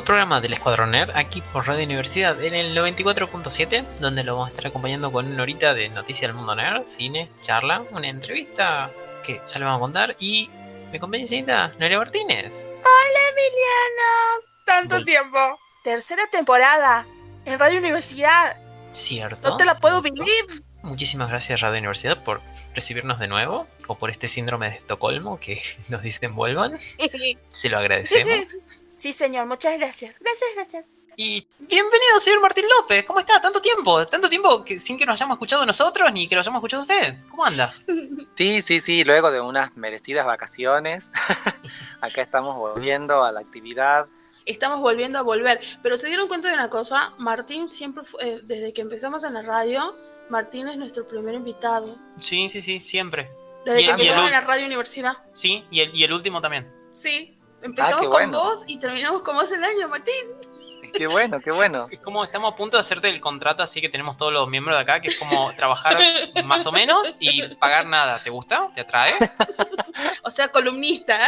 Nuevo programa del Escuadrón Nerd, aquí por Radio Universidad en el 94.7, donde lo vamos a estar acompañando con una horita de noticias del mundo nerd, cine, charla, una entrevista que ya le vamos a contar y mi compañerita Noelia Martínez. Hola Emiliano, tanto Vol- tiempo. Tercera temporada en Radio Universidad. ¿Cierto? No te la puedo believe. Muchísimas gracias Radio Universidad por recibirnos de nuevo o por este síndrome de Estocolmo que nos dicen vuelvan. Se lo agradecemos. Sí, señor, muchas gracias. Gracias, gracias. Y bienvenido, señor Martín López. ¿Cómo está? Tanto tiempo, tanto tiempo que sin que nos hayamos escuchado nosotros ni que lo hayamos escuchado usted. ¿Cómo anda? Sí, sí, sí, luego de unas merecidas vacaciones, acá estamos volviendo a la actividad. estamos volviendo a volver. Pero se dieron cuenta de una cosa, Martín siempre fue, eh, desde que empezamos en la radio, Martín es nuestro primer invitado. Sí, sí, sí, siempre. Desde Y- que empezamos en la radio universidad. Sí, y el, y el último también. Sí, empezamos Ah, qué con bueno. vos y terminamos con vos el año, Martín. Qué bueno, qué bueno. Es como estamos a punto de hacerte el contrato así que tenemos todos los miembros de acá, que es como trabajar más o menos y pagar nada. ¿Te gusta? ¿Te atrae? O sea, columnista.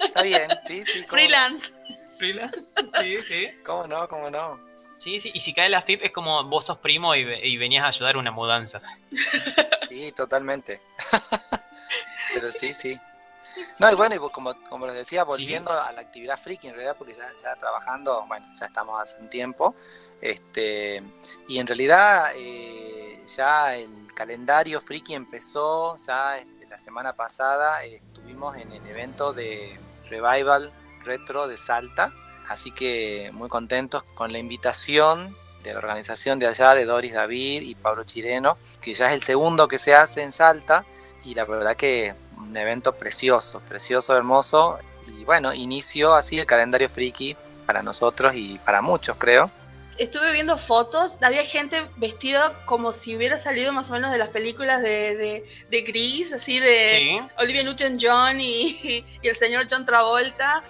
Está bien, sí, sí. ¿cómo freelance. Freelance. Sí, sí. ¿Cómo no? ¿Cómo no? Sí, sí. Y si cae la FIP es como vos sos primo y, y venías a ayudar a una mudanza. Sí, totalmente. Pero sí, sí. No, y bueno, y como, como les decía, volviendo a la actividad friki en realidad, porque ya, ya trabajando, bueno, ya estamos hace un tiempo. Este, y en realidad eh, ya el calendario friki empezó ya este, la semana pasada, eh, estuvimos en el evento de Revival Retro de Salta, así que muy contentos con la invitación de la organización de allá, de Doris David y Pablo Chireno, que ya es el segundo que se hace en Salta, y la verdad que un evento precioso, precioso, hermoso, y bueno, inició así el calendario friki para nosotros y para muchos, creo. Estuve viendo fotos, había gente vestida como si hubiera salido más o menos de las películas de, de, de Gris, así de Sí. Olivia Newton-John y, y el señor John Travolta,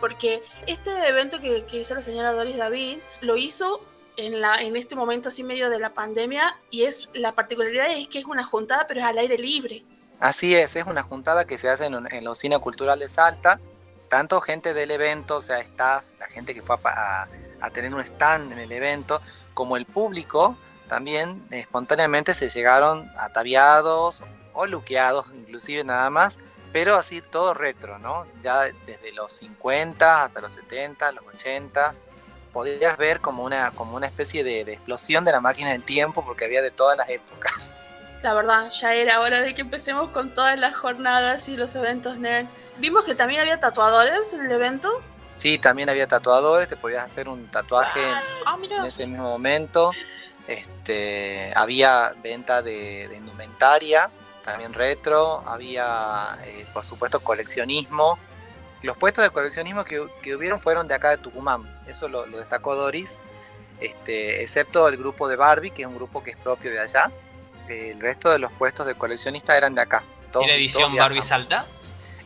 porque este evento que, que hizo la señora Doris David lo hizo en, la, en este momento así medio de la pandemia y es la particularidad es que es una juntada pero es al aire libre. Así es, es una juntada que se hace en, la Usina Cultural de Salta. Tanto gente del evento, o sea, staff, la gente que fue a, tener un stand en el evento, como el público, también espontáneamente se llegaron ataviados o luqueados, inclusive nada más, pero así todo retro, ¿no? Ya desde los 50 hasta los 70, los 80, podías ver como una, como una especie de, de explosión de la máquina del tiempo porque había de todas las épocas. La verdad, ya era hora de que empecemos con todas las jornadas y los eventos nerd. Vimos que también había tatuadores en el evento. Sí, también había tatuadores, te podías hacer un tatuaje Ah, en mira. ese mismo momento. Este, había venta de, de indumentaria, también retro, había eh, por supuesto coleccionismo. Los puestos de coleccionismo que, que hubieron fueron de acá de Tucumán, eso lo, lo destacó Doris, este, excepto el grupo de Barbie, que es un grupo que es propio de allá. El resto de los puestos de coleccionista eran de acá. Todos- ¿Y la edición. Barbie Salta?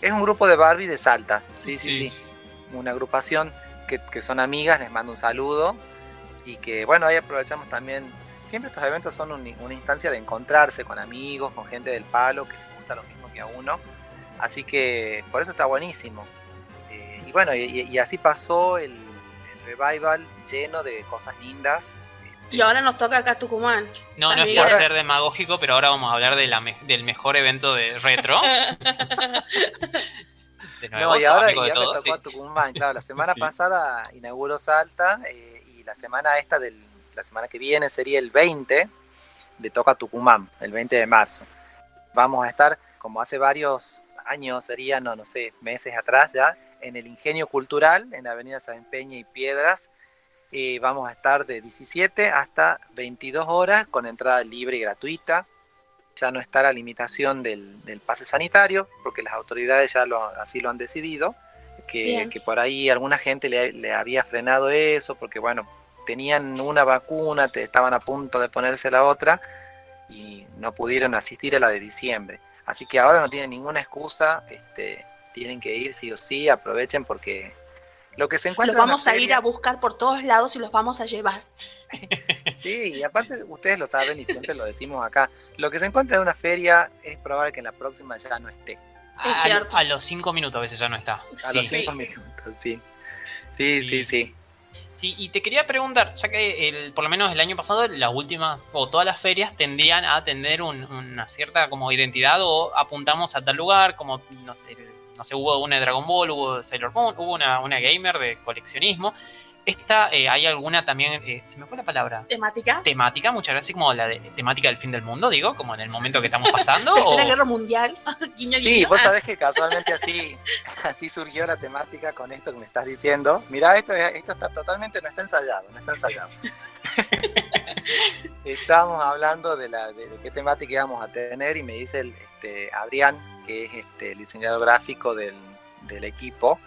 Es un grupo de Barbie de Salta, sí, sí, sí una agrupación que, que son amigas, les mando un saludo y que bueno, ahí aprovechamos también, siempre estos eventos son un- una instancia de encontrarse con amigos, con gente del palo que les gusta lo mismo que a uno, así que por eso está buenísimo. Eh, y bueno, y, y- y así pasó el, el revival lleno de cosas lindas. Y ahora nos toca acá Tucumán. No, San no es Miguel. por ser demagógico, pero ahora vamos a hablar de la me- del mejor evento de retro. De nuevo, No, y ahora ya me tocó sí. a Tucumán, claro, la semana Sí. pasada inauguró Salta eh, y la semana esta del, la semana que viene sería el 20 de Toca Tucumán, el 20 de marzo. Vamos a estar, como hace varios años, serían, no, no sé, meses atrás ya, en el Ingenio Cultural, en la Avenida San Peña y Piedras. Eh, vamos a estar de 17 hasta 22 horas con entrada libre y gratuita. Ya no está la limitación del, del pase sanitario, porque las autoridades ya lo, así lo han decidido. Que, por ahí alguna gente le, le había frenado eso, porque bueno, tenían una vacuna, te, estaban a punto de ponerse la otra y no pudieron asistir a la de diciembre. Así que ahora no tienen ninguna excusa, este, tienen que ir sí o sí, aprovechen porque lo que se encuentra... Los vamos a ir a buscar por todos lados y los vamos a llevar. sí, y aparte ustedes lo saben y siempre lo decimos acá, lo que se encuentra en una feria es probable que en la próxima ya no esté. Es cierto. A, los cinco minutos a veces ya no está. A los cinco minutos, sí. Sí, sí, sí. Sí, y te quería preguntar, ya que el, por lo menos el año pasado las últimas o todas las ferias tendían a tener una cierta como identidad o apuntamos a tal lugar, como no sé, no sé hubo una de Dragon Ball, hubo Sailor Moon, hubo una, una gamer de coleccionismo esta, eh, ¿hay alguna también, eh, se me fue la palabra? ¿Temática? Temática, muchas gracias, como la de, temática del fin del mundo, digo, como en el momento que estamos pasando. Tercera Guerra Mundial, guiño, Sí, vos sabés que casualmente así, así surgió la temática con esto que me estás diciendo. Mirá, esto, esto está totalmente, no está ensayado, no está ensayado. Estábamos hablando de, la, de, qué temática íbamos a tener y me dice el, este, Adrián, que es este, el diseñador gráfico del, del equipo,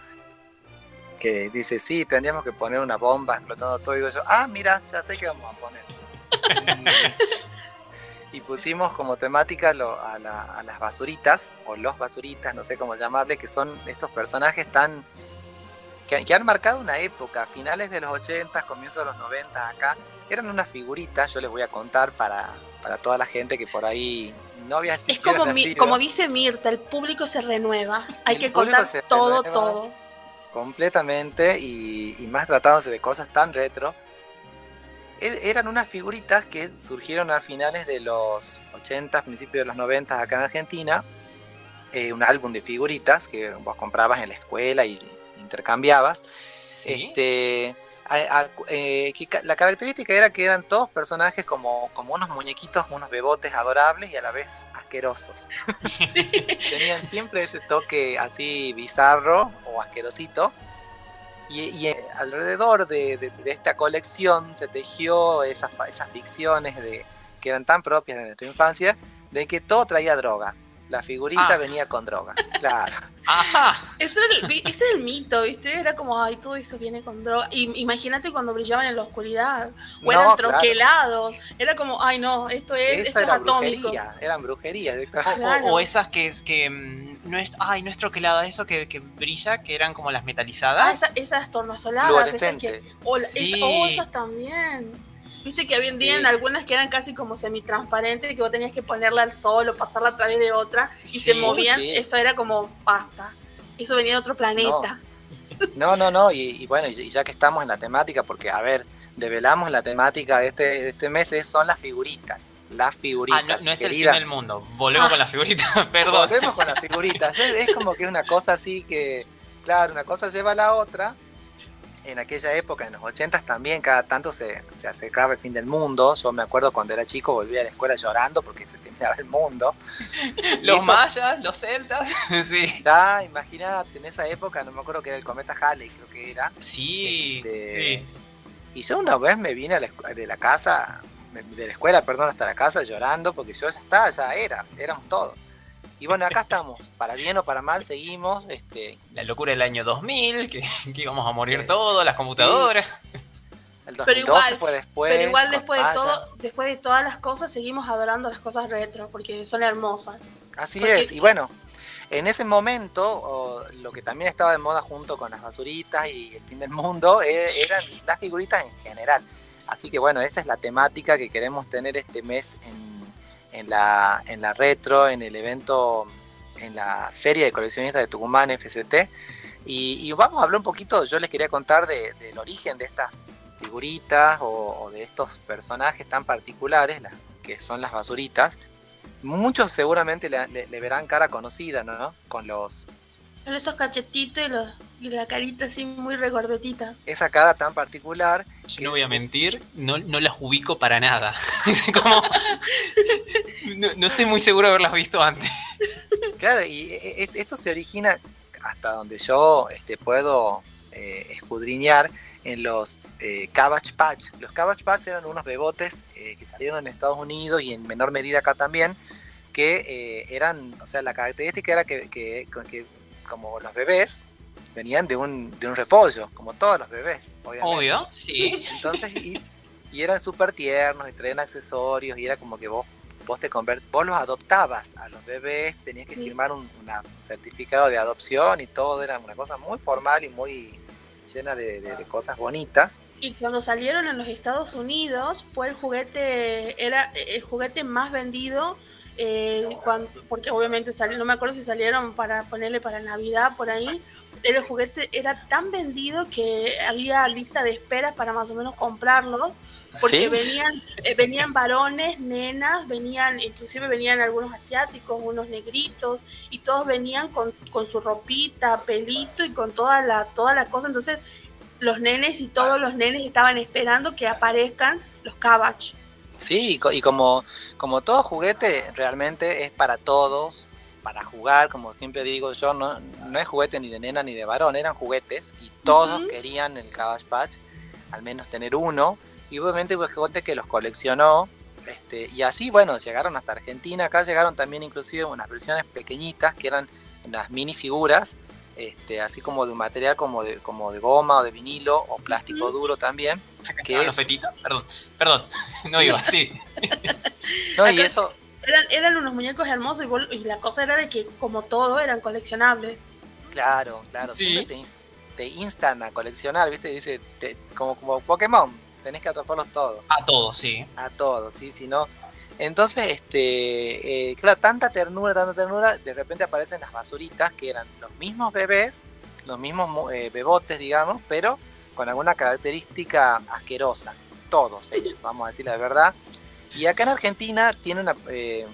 que dice, sí, tendríamos que poner una bomba explotando todo. Y digo yo, ah, mira, ya sé qué vamos a poner. y, pusimos como temática a, las basuritas, o los basuritas, no sé cómo llamarle, que son estos personajes tan... Que, han marcado una época, finales de los 80, comienzos de los 90 acá. Eran unas figuritas, yo les voy a contar para, para toda la gente que por ahí no había Es como, como dice Mirta, el público se renueva. Hay que contar todo, todo completamente y, más tratándose de cosas tan retro. E, eran unas figuritas que surgieron a finales de los 80, principios de los 90 acá en Argentina. Eh, un álbum de figuritas que vos comprabas en la escuela y intercambiabas. Este, eh, la característica era que eran todos personajes como, como unos muñequitos, unos bebotes adorables y a la vez asquerosos. Tenían siempre ese toque así bizarro o asquerosito. Y, eh, alrededor de, esta colección se tejió esas, esas ficciones de, que eran tan propias de nuestra infancia, de que todo traía droga la figurita ah. venía con droga, claro. Ajá. Ese era, el, mito, ¿viste? Era como, ay, todo eso viene con droga. Y imagínate cuando brillaban en la oscuridad, o eran troquelados. Era como, ay, no, esto es, esto es atómico. Eran brujerías. O, esas que, que mm, no es, ay, no es troquelada, eso que, que brilla, que eran como las metalizadas. Ah, esas tornasoladas, esas que. O, oh, esas también. Viste que había en algunas que eran casi como semitransparentes, que vos tenías que ponerla al sol o pasarla a través de otra y se movían. Eso era como pasta. Eso venía de otro planeta. No, no, no. Y, bueno, y ya que estamos en la temática, porque a ver, develamos la temática de este, de este mes, son las figuritas. Las figuritas. Ah, no, es el fin del mundo. Volvemos con las figuritas, perdón. Volvemos con las figuritas. es como que una cosa así que, claro, una cosa lleva a la otra en aquella época, en los 80 también, cada tanto se, se, acercaba el fin del mundo. Yo me acuerdo cuando era chico, volvía a la escuela llorando porque se terminaba el mundo. los mayas, los celtas, sí. Da, imagínate, en esa época, no me acuerdo que era el cometa Halley, creo que era. Sí, este, Y yo una vez me vine a la, de la casa, de la escuela, perdón, hasta la casa llorando porque yo ya estaba, ya era, éramos todos. Y bueno, acá estamos, para bien o para mal, seguimos. Este... La locura del año 2000, que, íbamos a morir todos, las computadoras. El 2012 pero igual, fue después. Pero igual después de, todo, después de todas las cosas, seguimos adorando las cosas retro, porque son hermosas. Así es, y bueno, en ese momento, lo que también estaba de moda junto con las basuritas y el fin del mundo, e, eran las figuritas en general. Así que bueno, esa es la temática que queremos tener este mes en en la, en la retro, en el evento, en la Feria de Coleccionistas de Tucumán, FCT. Y, vamos a hablar un poquito, yo les quería contar del origen de estas figuritas o, de estos personajes tan particulares, que son las basuritas. Muchos seguramente le, verán cara conocida, ¿no? Con los... Con esos cachetitos y, la carita así muy regordetita. Esa cara tan particular. Yo no voy a mentir, no, no las ubico para nada. Como, no, estoy muy seguro de haberlas visto antes. Claro, y e, e, esto se origina hasta donde yo este, puedo eh, escudriñar en los eh, Cabbage Patch. Los Cabbage Patch eran unos bebotes eh, que salieron en Estados Unidos y en menor medida acá también, que eran, o sea, la característica era que, que, como los bebés venían de un, de un repollo, como todos los bebés, obviamente. Obvio, sí. Entonces, y, y eran súper tiernos y traían accesorios y era como que vos, vos te convert, vos los adoptabas a los bebés, tenías que Sí. firmar un una- un certificado de adopción y todo, era una cosa muy formal y muy llena de, de- de cosas bonitas. Y cuando salieron en los Estados Unidos fue el juguete, era el juguete más vendido, eh, cuan- porque obviamente salió, no me acuerdo si salieron para ponerle para Navidad por ahí, el juguete era tan vendido que había lista de esperas para más o menos comprarlos, porque Sí. venían, eh, venían varones, nenas, venían, inclusive venían algunos asiáticos, unos negritos, y todos venían con, con su ropita, pelito y con toda la, toda la cosa, entonces los nenes y todos los nenes estaban esperando que aparezcan los Cabbage. Sí, y como, como todo juguete realmente es para todos, para jugar, como siempre digo yo, no, no es juguete ni de nena ni de varón, eran juguetes y todos querían el Cabbage Patch, al menos tener uno, y obviamente hubo gente que los coleccionó, este, y así, bueno, llegaron hasta Argentina, acá llegaron también inclusive unas versiones pequeñitas que eran unas minifiguras, este, así como de un material como de, como de goma o de vinilo o plástico duro también. Fetitas, perdón, perdón, no iba, sí. No, y eso, Eran, eran unos muñecos hermosos y, vos- y la cosa era de que como todo eran coleccionables. Claro, claro. Sí. Siempre te, te instan a coleccionar, ¿viste? Dice, te- como, como Pokémon, tenés que atraparlos todos. A todos, sí. A todos, ¿sí? Si no. Entonces, este, eh, claro, tanta ternura, tanta ternura, de repente aparecen las basuritas que eran los mismos bebés, los mismos mo- eh, bebotes, digamos, pero con alguna característica asquerosa. Todos ellos, vamos a decir la verdad. Y acá en Argentina tiene una, eh,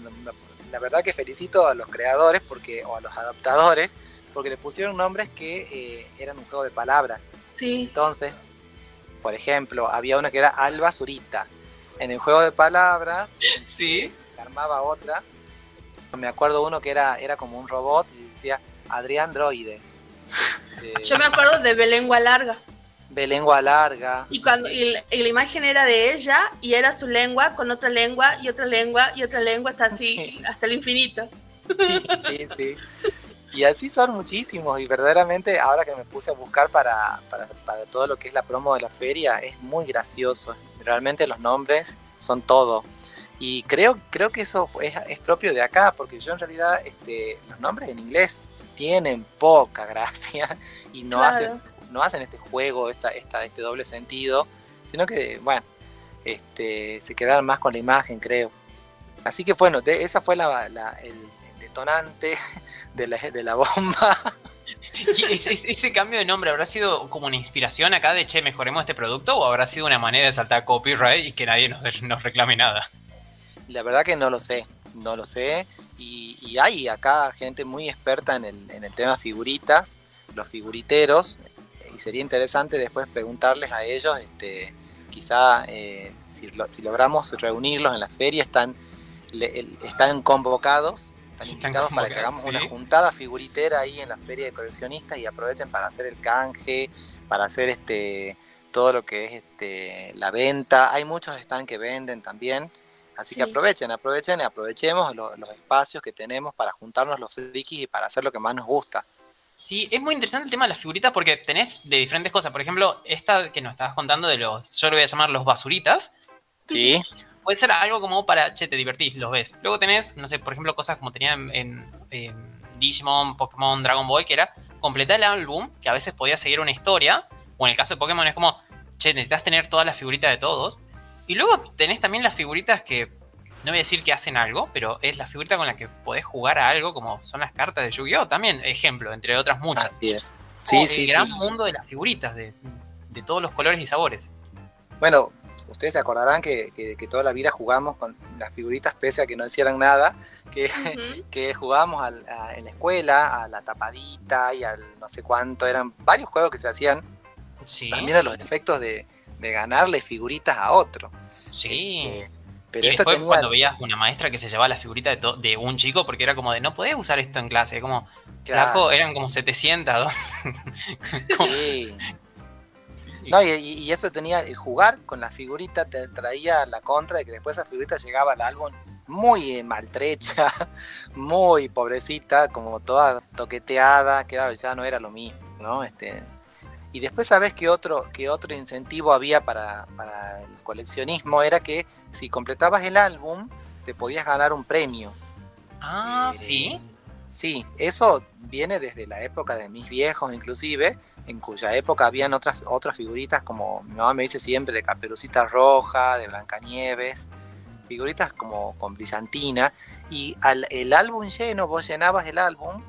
una- la verdad que felicito a los creadores porque, o a los adaptadores, porque le pusieron nombres que eh, eran un juego de palabras. Sí, Entonces, por ejemplo, había una que era Alba Zurita. En el juego de palabras, Sí. armaba otra. Me acuerdo uno que era, era como un robot y decía Adrián Droide. Yo me acuerdo de Belengua Larga. De lengua larga. Y cuando Sí. y la, y la imagen era de ella y era su lengua con otra lengua y otra lengua y otra lengua hasta así, Sí. hasta el infinito. sí, sí. Y así son muchísimos y verdaderamente ahora que me puse a buscar para, para, para todo lo que es la promo de la feria es muy gracioso. Realmente los nombres son todo. Y creo, creo que eso es, es propio de acá, porque yo en realidad este, los nombres en inglés tienen poca gracia y no, Claro. hacen, no hacen este juego, esta, esta, este doble sentido, sino que, bueno, este, se quedaron más con la imagen, creo. Así que bueno, de- esa fue la, la- el, el detonante de la, de la bomba. ¿Y ese, ese- ese cambio de nombre habrá sido como una inspiración acá de che, mejoremos este producto o habrá sido una manera de saltar copyright y que nadie nos, nos reclame nada? La verdad que no lo sé, no lo sé. Y, y hay acá gente muy experta en el, en el tema figuritas, los figuriteros, y sería interesante después preguntarles a ellos, este, quizá eh, si, lo- si logramos reunirlos en la feria, están, le- el- están convocados, están Están invitados para que hagamos una juntada figuritera ahí en la feria de coleccionistas y aprovechen para hacer el canje, para hacer este todo lo que es este la venta. Hay muchos stands que venden también. Así que aprovechen, aprovechen y aprovechemos lo- los espacios que tenemos para juntarnos los frikis y para hacer lo que más nos gusta. Sí, es muy interesante el tema de las figuritas porque tenés de diferentes cosas. Por ejemplo, esta que nos estabas contando de los, yo lo voy a llamar los basuritas, Sí, puede ser algo como para, che, te divertís, los ves. Luego tenés, no sé, por ejemplo, cosas como tenía en, en- en Digimon, Pokémon, Dragon Ball, que era completar el álbum, que a veces podía seguir una historia, o en el caso de Pokémon es como, che, necesitas tener todas las figuritas de todos. Y luego tenés también las figuritas que, no voy a decir que hacen algo, pero es la figurita con la que podés jugar a algo, como son las cartas de Yu-Gi-Oh! También, ejemplo, entre otras muchas. así es. Como Sí, el sí, gran sí. mundo de las figuritas, de, de todos los colores y sabores. Bueno, ustedes se acordarán que, que- que toda la vida jugamos con las figuritas pese a que no hicieran nada, que, que jugábamos al- a- en la escuela, a la tapadita y al no sé cuánto, eran varios juegos que se hacían, Sí, también a los efectos de, de ganarle figuritas a otro. sí. Este, pero y después tenía... cuando veías una maestra que se llevaba la figurita de, to- de un chico, porque era como de, no podés usar esto en clase, como, Claro, flaco, eran como 700. ¿no? Como- sí. No, y, eso tenía, el jugar con la figurita te traía la contra de que después esa figurita llegaba al álbum muy eh, maltrecha, muy pobrecita, como toda toqueteada, que claro, ya no era lo mismo, ¿no? Este, y después sabes que otro, que otro incentivo había para, para el coleccionismo era que si completabas el álbum, te podías ganar un premio. Ah, Eh, sí. Sí, eso viene desde la época de mis viejos inclusive, en cuya época habían otras, otras figuritas como mi mamá me dice siempre de Caperucita Roja, de Blancanieves, figuritas como con brillantina, y al el álbum lleno, vos llenabas el álbum,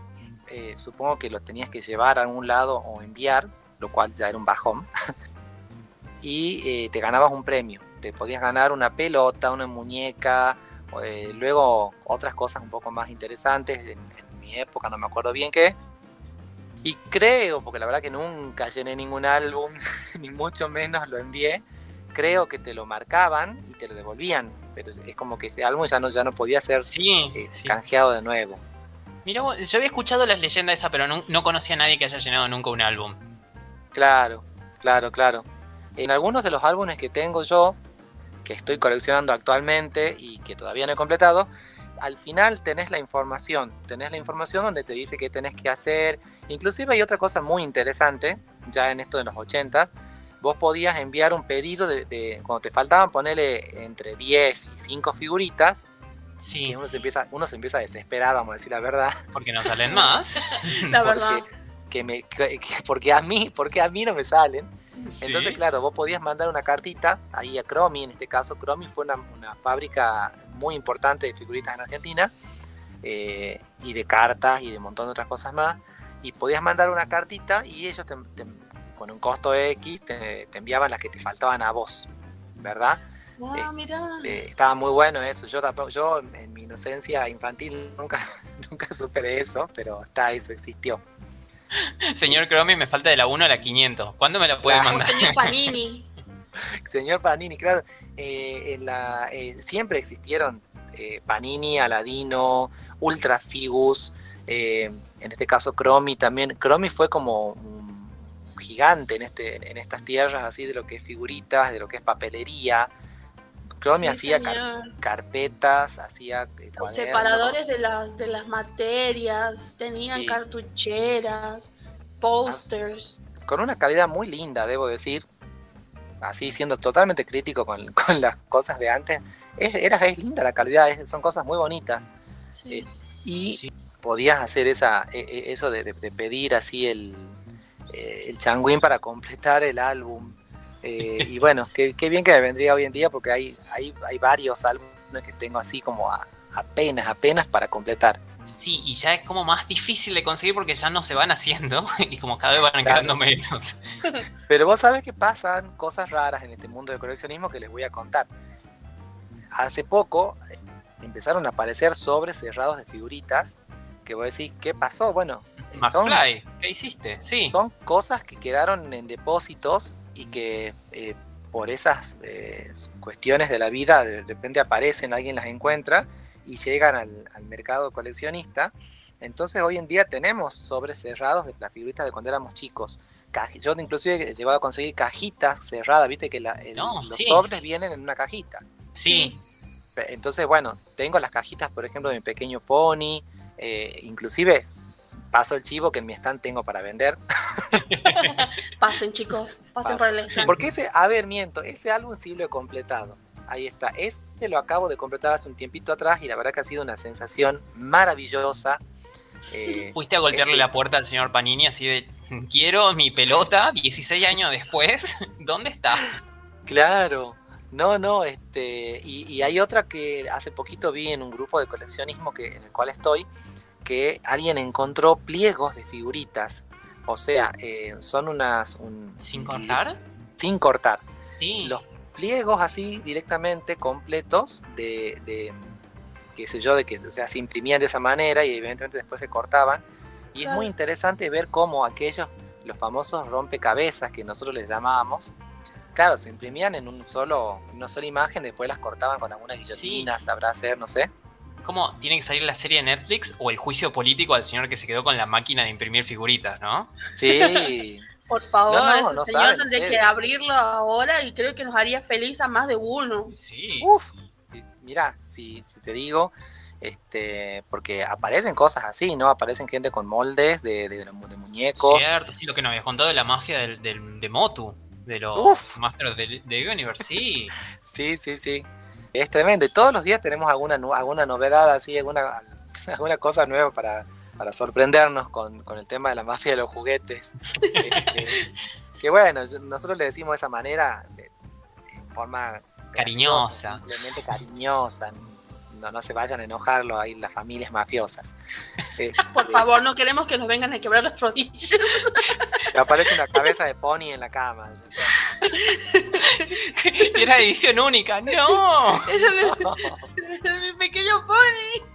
eh, supongo que lo tenías que llevar a algún lado o enviar, lo cual ya era un bajón, y eh, te ganabas un premio, te podías ganar una pelota, una muñeca, eh, luego otras cosas un poco más interesantes, en, en mi época no me acuerdo bien qué, y creo, porque la verdad que nunca llené ningún álbum, ni mucho menos lo envié, creo que te lo marcaban y te lo devolvían, pero es como que ese álbum ya no, ya no podía ser Sí. eh, sí. canjeado de nuevo. Mira, yo había escuchado las leyendas esa, pero no, no conocía a nadie que haya llenado nunca un álbum. Claro, claro, claro. En algunos de los álbumes que tengo yo, que estoy coleccionando actualmente y que todavía no he completado, al final tenés la información, tenés la información donde te dice qué tenés que hacer. Inclusive hay otra cosa muy interesante, ya en esto de los 80, vos podías enviar un pedido de, de- cuando te faltaban ponerle entre 10 y 5 figuritas, Sí, que uno se empieza, uno se empieza a desesperar, vamos a decir la verdad. porque no salen más. La porque, verdad. Que me, que- que- porque a mí, porque a mí no me salen. Sí. Entonces, claro, vos podías mandar una cartita ahí a Cromi, en este caso, Cromi fue una, una fábrica muy importante de figuritas en Argentina, eh, y de cartas y de un montón de otras cosas más, y podías mandar una cartita y ellos te- te- con un costo X te, te enviaban las que te faltaban a vos, ¿verdad? Ah, mira. Eh, estaba muy bueno eso, yo, en mi inocencia infantil nunca, nunca supe de eso, pero está, eso existió. Señor Cromi, me falta de la 1 a la 500. ¿Cuándo me la puede Claro. Mandar? señor Panini. Señor Panini, claro, eh, en la, eh, siempre existieron eh, Panini, Aladino, Ultra Figus, eh, en este caso Cromi también. Cromi fue como un gigante en, este, en estas tierras, así de lo que es figuritas, de lo que es papelería. Cromi Sí, hacía car- carpetas, hacía eh, cuadernos. separadores de las, de las materias, tenían Sí. cartucheras, posters. con una calidad muy linda, debo decir. Así siendo totalmente crítico con, con las cosas de antes. Es, era, es linda la calidad, es- son cosas muy bonitas. Sí. Eh, y Sí. podías hacer esa, e- e- eso de, de- de pedir así el, eh, el changuín para completar el álbum. Eh, y bueno, qué, qué bien que me vendría hoy en día porque hay, hay, hay varios álbumes que tengo así como a- apenas, apenas para completar. Sí, y ya es como más difícil de conseguir porque ya no se van haciendo y como cada vez van Claro. quedando menos. Pero vos sabés que pasan cosas raras en este mundo del coleccionismo que les voy a contar. Hace poco eh, empezaron a aparecer sobres cerrados de figuritas que vos decís, ¿qué pasó? Bueno, son, McFly, ¿qué hiciste? Sí. son cosas que quedaron en depósitos y que eh, por esas eh, cuestiones de la vida de repente aparecen, alguien las encuentra y llegan al, al mercado coleccionista. Entonces hoy en día tenemos sobres cerrados de las figuritas de cuando éramos chicos. Caji- Yo inclusive he llegado a conseguir cajitas cerradas, viste que la- el- No, los sí. sobres vienen en una cajita. Sí. Entonces, bueno, tengo las cajitas, por ejemplo, de mi pequeño pony, eh, inclusive paso el chivo que en mi stand tengo para vender. Pasen, chicos. Pasen Pasen. por el stand. Porque ese, a ver, miento, ese álbum sí lo he completado. Ahí está. Este lo acabo de completar hace un tiempito atrás y la verdad que ha sido una sensación maravillosa. Eh, Fuiste a golpearle este- la puerta al señor Panini así de, quiero mi pelota 16 años después. ¿Dónde está? claro. No, no, este. Y, y hay otra que hace poquito vi en un grupo de coleccionismo que, en el cual estoy, que alguien encontró pliegos de figuritas. O sea, eh, son unas. un- ¿Sin cortar? Sin cortar. Sí. los pliegos así directamente completos de, de qué sé yo, de que o sea, se imprimían de esa manera y evidentemente después se cortaban. Y es Claro. muy interesante ver cómo aquellos, los famosos rompecabezas que nosotros les llamábamos, claro, se imprimían en un solo, en una sola imagen, después las cortaban con alguna guillotina, sabrá hacer, no sé. ¿Cómo tiene que salir la serie de Netflix o el juicio político al señor que se quedó con la máquina de imprimir figuritas, no? Sí, Por favor, No, no, ese no señor tendría ustedes. que abrirlo ahora y creo que nos haría feliz a más de uno. Sí. Uf, mira, si, si te digo, este, porque aparecen cosas así, ¿no? Aparecen gente con moldes de, de, muñecos. Cierto, sí, lo que nos habías contado de la mafia del, de Motu, de los Masters de, de Universe, sí. sí, sí, sí. Es tremendo. Y todos los días tenemos alguna, alguna novedad así, alguna, alguna cosa nueva para, para sorprendernos con, con, el tema de la mafia de los juguetes. Este, que bueno, nosotros le decimos de esa manera, de, forma cariñosa. Simplemente cariñosa. No, no se vayan a enojarlo ahí las familias mafiosas. Por favor, no queremos que nos vengan a quebrar las rodillas. Aparece una cabeza de pony en la cama. Era edición única, no. Era mi, mi pequeño pony.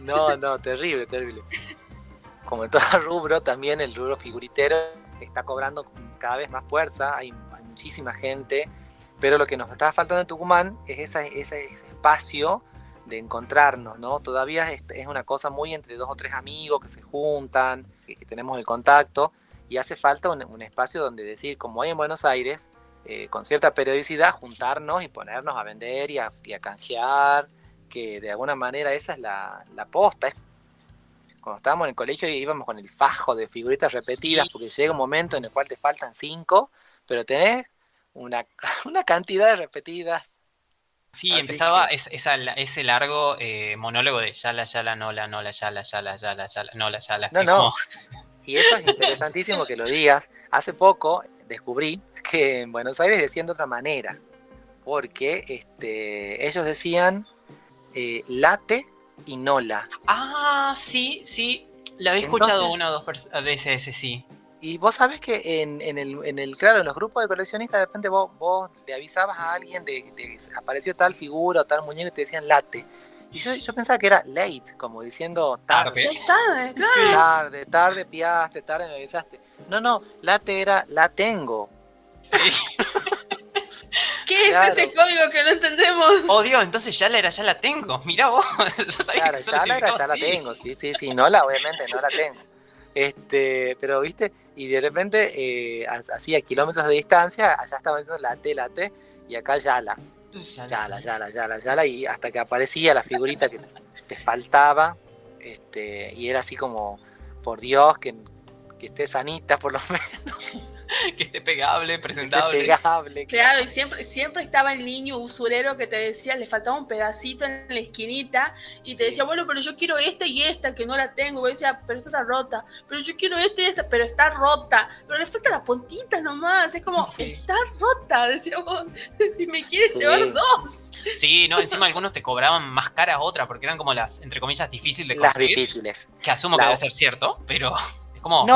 No, no, terrible, terrible. Como en todo rubro, también el rubro figuritero está cobrando cada vez más fuerza. Hay, muchísima gente pero lo que nos estaba faltando en Tucumán es ese, ese espacio de encontrarnos, ¿no? Todavía es, una cosa muy entre dos o tres amigos que se juntan, que, tenemos el contacto, y hace falta un, espacio donde decir, como hay en Buenos Aires, eh, con cierta periodicidad, juntarnos y ponernos a vender y a, canjear, que de alguna manera esa es la, la posta. Cuando estábamos en el colegio íbamos con el fajo de figuritas repetidas, porque llega un momento en el cual te faltan cinco, pero tenés una, una cantidad de repetidas. Sí, empezaba ese largo eh, monólogo de yala, yala, nola, nola, yala, yala, yala, yala, nola, yala. No, no. Y eso es interesantísimo que lo digas. Hace poco descubrí que en Buenos Aires decían de otra manera. Porque este, ellos decían eh, late y nola. Ah, sí, sí. La había escuchado una o dos veces, sí. Y vos sabés que en, el, en el, claro, en los grupos de coleccionistas, de repente vos, vos le avisabas a alguien de que apareció tal figura o tal muñeco y te decían late. Y yo, yo pensaba que era late, como diciendo tarde. Ya es tarde, claro. Tarde, tarde piaste, tarde me avisaste. No, no, late era la tengo. ¿Qué es ese código que no entendemos? Oh Dios, entonces ya la era, ya la tengo. Mirá vos. Yo sabía claro, ya la era, ya la tengo. Sí, sí, sí. No la, obviamente no la tengo. Este, pero viste, y de repente, eh, así a kilómetros de distancia, allá estaba diciendo late, late, y acá yala. Yala, yala, yala, yala, y hasta que aparecía la figurita que te faltaba, este, y era así como, por Dios, que, que esté sanita por lo menos. que esté pegable, presentable. pegable, claro. y siempre, siempre estaba el niño usurero que te decía, le faltaba un pedacito en la esquinita y te decía, bueno, pero yo quiero esta y esta que no la tengo. Y decía, pero esta está rota, pero yo quiero esta y esta, pero está rota, pero le falta la puntita nomás. Es como, está rota, decíamos, y me quieres llevar dos. Sí, no, encima algunos te cobraban más caras otras porque eran como las, entre comillas, difíciles de conseguir. Las difíciles. Que asumo que debe ser cierto, pero no,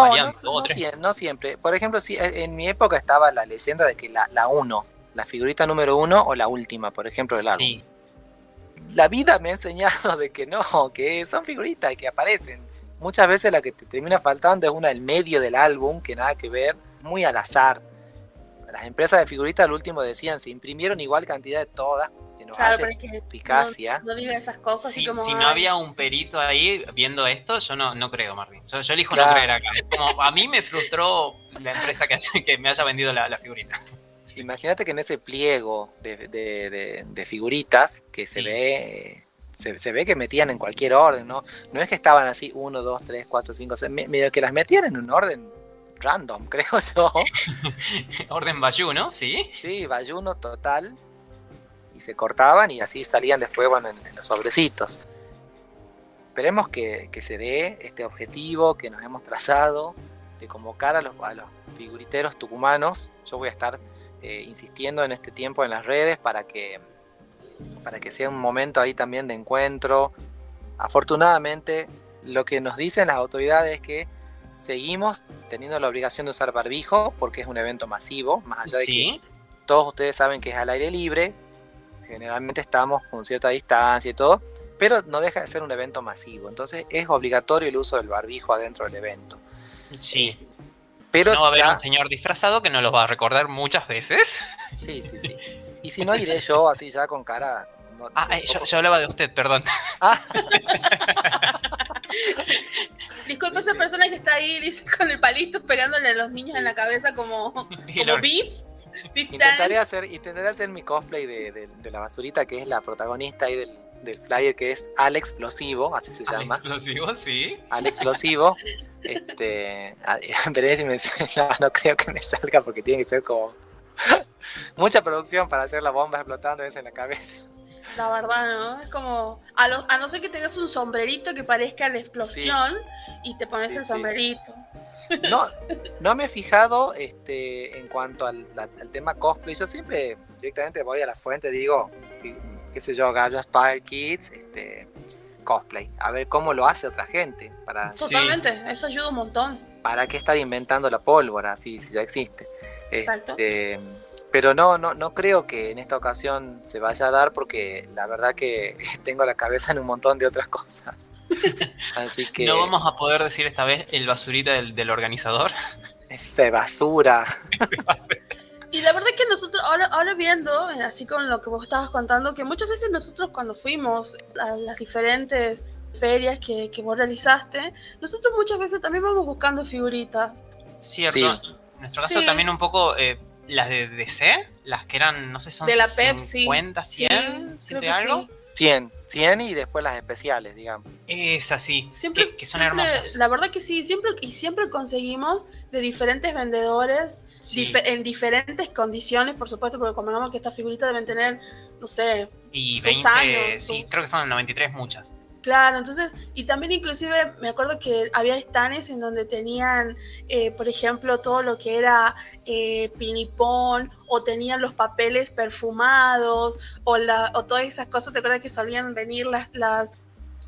no, siempre. Por ejemplo, sí, eh, en mi época estaba la leyenda de que la, la uno, la figurita número uno o la última, por ejemplo, del álbum. La vida me ha enseñado de que no, que son figuritas que aparecen. Muchas veces la que te termina faltando es una del medio del álbum, que nada que ver, muy al azar. Las empresas de figuritas al último decían, se imprimieron igual cantidad de todas, claro, pero que eficacia. No, diga esas cosas. Si, como, si no había un perito ahí viendo esto, yo no, no creo, Martín. Yo, elijo no creer acá. como, a mí me frustró la empresa que, que me haya vendido la, figurita. Imagínate que en ese pliego de, figuritas que se ve se, ve que metían en cualquier orden, ¿no? No es que estaban así, 1, 2, 3, 4, 5, 6, medio que las metían en un orden random, creo yo. orden bayuno, ¿sí? Sí, bayuno total se cortaban y así salían después bueno, en, los sobrecitos. Esperemos que, se dé este objetivo que nos hemos trazado de convocar a los, a los figuriteros tucumanos. Yo voy a estar eh, insistiendo en este tiempo en las redes para que, para que sea un momento ahí también de encuentro. Afortunadamente, lo que nos dicen las autoridades es que seguimos teniendo la obligación de usar barbijo porque es un evento masivo, más allá de que todos ustedes saben que es al aire libre, generalmente estamos con cierta distancia y todo, pero no deja de ser un evento masivo. Entonces es obligatorio el uso del barbijo adentro del evento. Sí. Eh, pero no va a haber un señor disfrazado que nos lo va a recordar muchas veces. Sí, sí, sí. Y si no, iré yo así ya con cara. ah, eh, yo, hablaba de usted, perdón. Ah. Disculpe esa persona que está ahí dice, con el palito pegándole a los niños en la cabeza como, como beef. intentaré hacer, intentaré hacer mi cosplay de, de, la basurita, que es la protagonista ahí del, del flyer, que es Al Explosivo, así se llama. Al Explosivo, sí. Al Explosivo. este, pero si me, no, no creo que me salga porque tiene que ser como mucha producción para hacer la bomba explotando en la cabeza. La verdad, ¿no? Es como, a, a no ser que tengas un sombrerito que parezca la explosión y te pones el sombrerito. No, no me he fijado este, en cuanto al, tema cosplay. Yo siempre directamente voy a la fuente, digo, qué sé yo, Gallo Spy Kids, este, cosplay. A ver cómo lo hace otra gente. Para, Totalmente, eso ayuda un montón. ¿Para qué estar inventando la pólvora si, si ya existe? Exacto. Pero no, no, no creo que en esta ocasión se vaya a dar porque la verdad que tengo la cabeza en un montón de otras cosas. Así que. No vamos a poder decir esta vez el basurita del, del organizador. Ese basura. Y la verdad que nosotros, ahora, ahora viendo, así con lo que vos estabas contando, que muchas veces nosotros cuando fuimos a las diferentes ferias que, que vos realizaste, nosotros muchas veces también vamos buscando figuritas. Cierto. En nuestro caso también un poco eh, las de DC, las que eran, no sé, son de la Pepsi. 50, 100, sí, algo. 100, 100 y después las especiales, digamos. Es así, siempre, que, son hermosas. La verdad que sí, siempre y siempre conseguimos de diferentes vendedores en diferentes condiciones, por supuesto, porque convengamos que estas figuritas deben tener, no sé, y 20, sí, creo que son 93 muchas. Claro, entonces, y también inclusive me acuerdo que había estanes en donde tenían, eh, por ejemplo, todo lo que era eh, pinipón, o tenían los papeles perfumados, o, la, o todas esas cosas, ¿te acuerdas que solían venir las, las,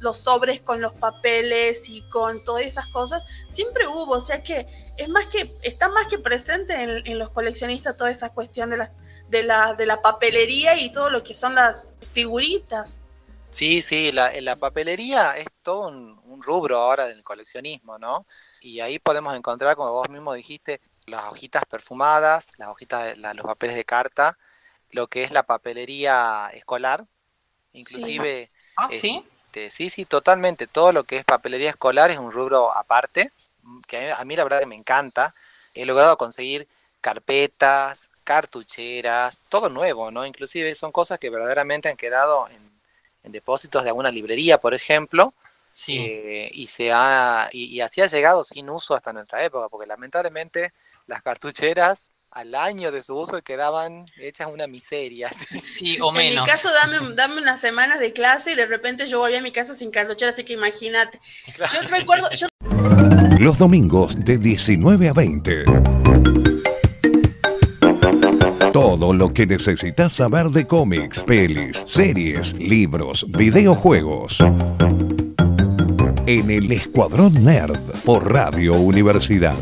los sobres con los papeles y con todas esas cosas? Siempre hubo, o sea que es más que, está más que presente en, en los coleccionistas toda esa cuestión de la, de, la, de la papelería y todo lo que son las figuritas. Sí, sí, la, la papelería es todo un, rubro ahora del coleccionismo, ¿no? Y ahí podemos encontrar, como vos mismo dijiste, las hojitas perfumadas, las hojitas, los papeles de carta, lo que es la papelería escolar, inclusive... Sí. Ah, sí. Este, sí, sí, totalmente. Todo lo que es papelería escolar es un rubro aparte, que a mí, la verdad que me encanta. He logrado conseguir carpetas, cartucheras, todo nuevo, ¿no? Inclusive son cosas que verdaderamente han quedado en en depósitos de alguna librería, por ejemplo. Sí. Eh, y, se ha, y, así ha llegado sin uso hasta nuestra época, porque lamentablemente las cartucheras al año de su uso quedaban hechas una miseria. Sí, o menos. En mi caso, dame, dame unas semanas de clase y de repente yo volví a mi casa sin cartuchera, así que imagínate. Yo recuerdo... Los domingos de 19 a 20. Todo lo que necesitas saber de cómics, pelis, series, libros, videojuegos. En el Escuadrón Nerd por Radio Universidad.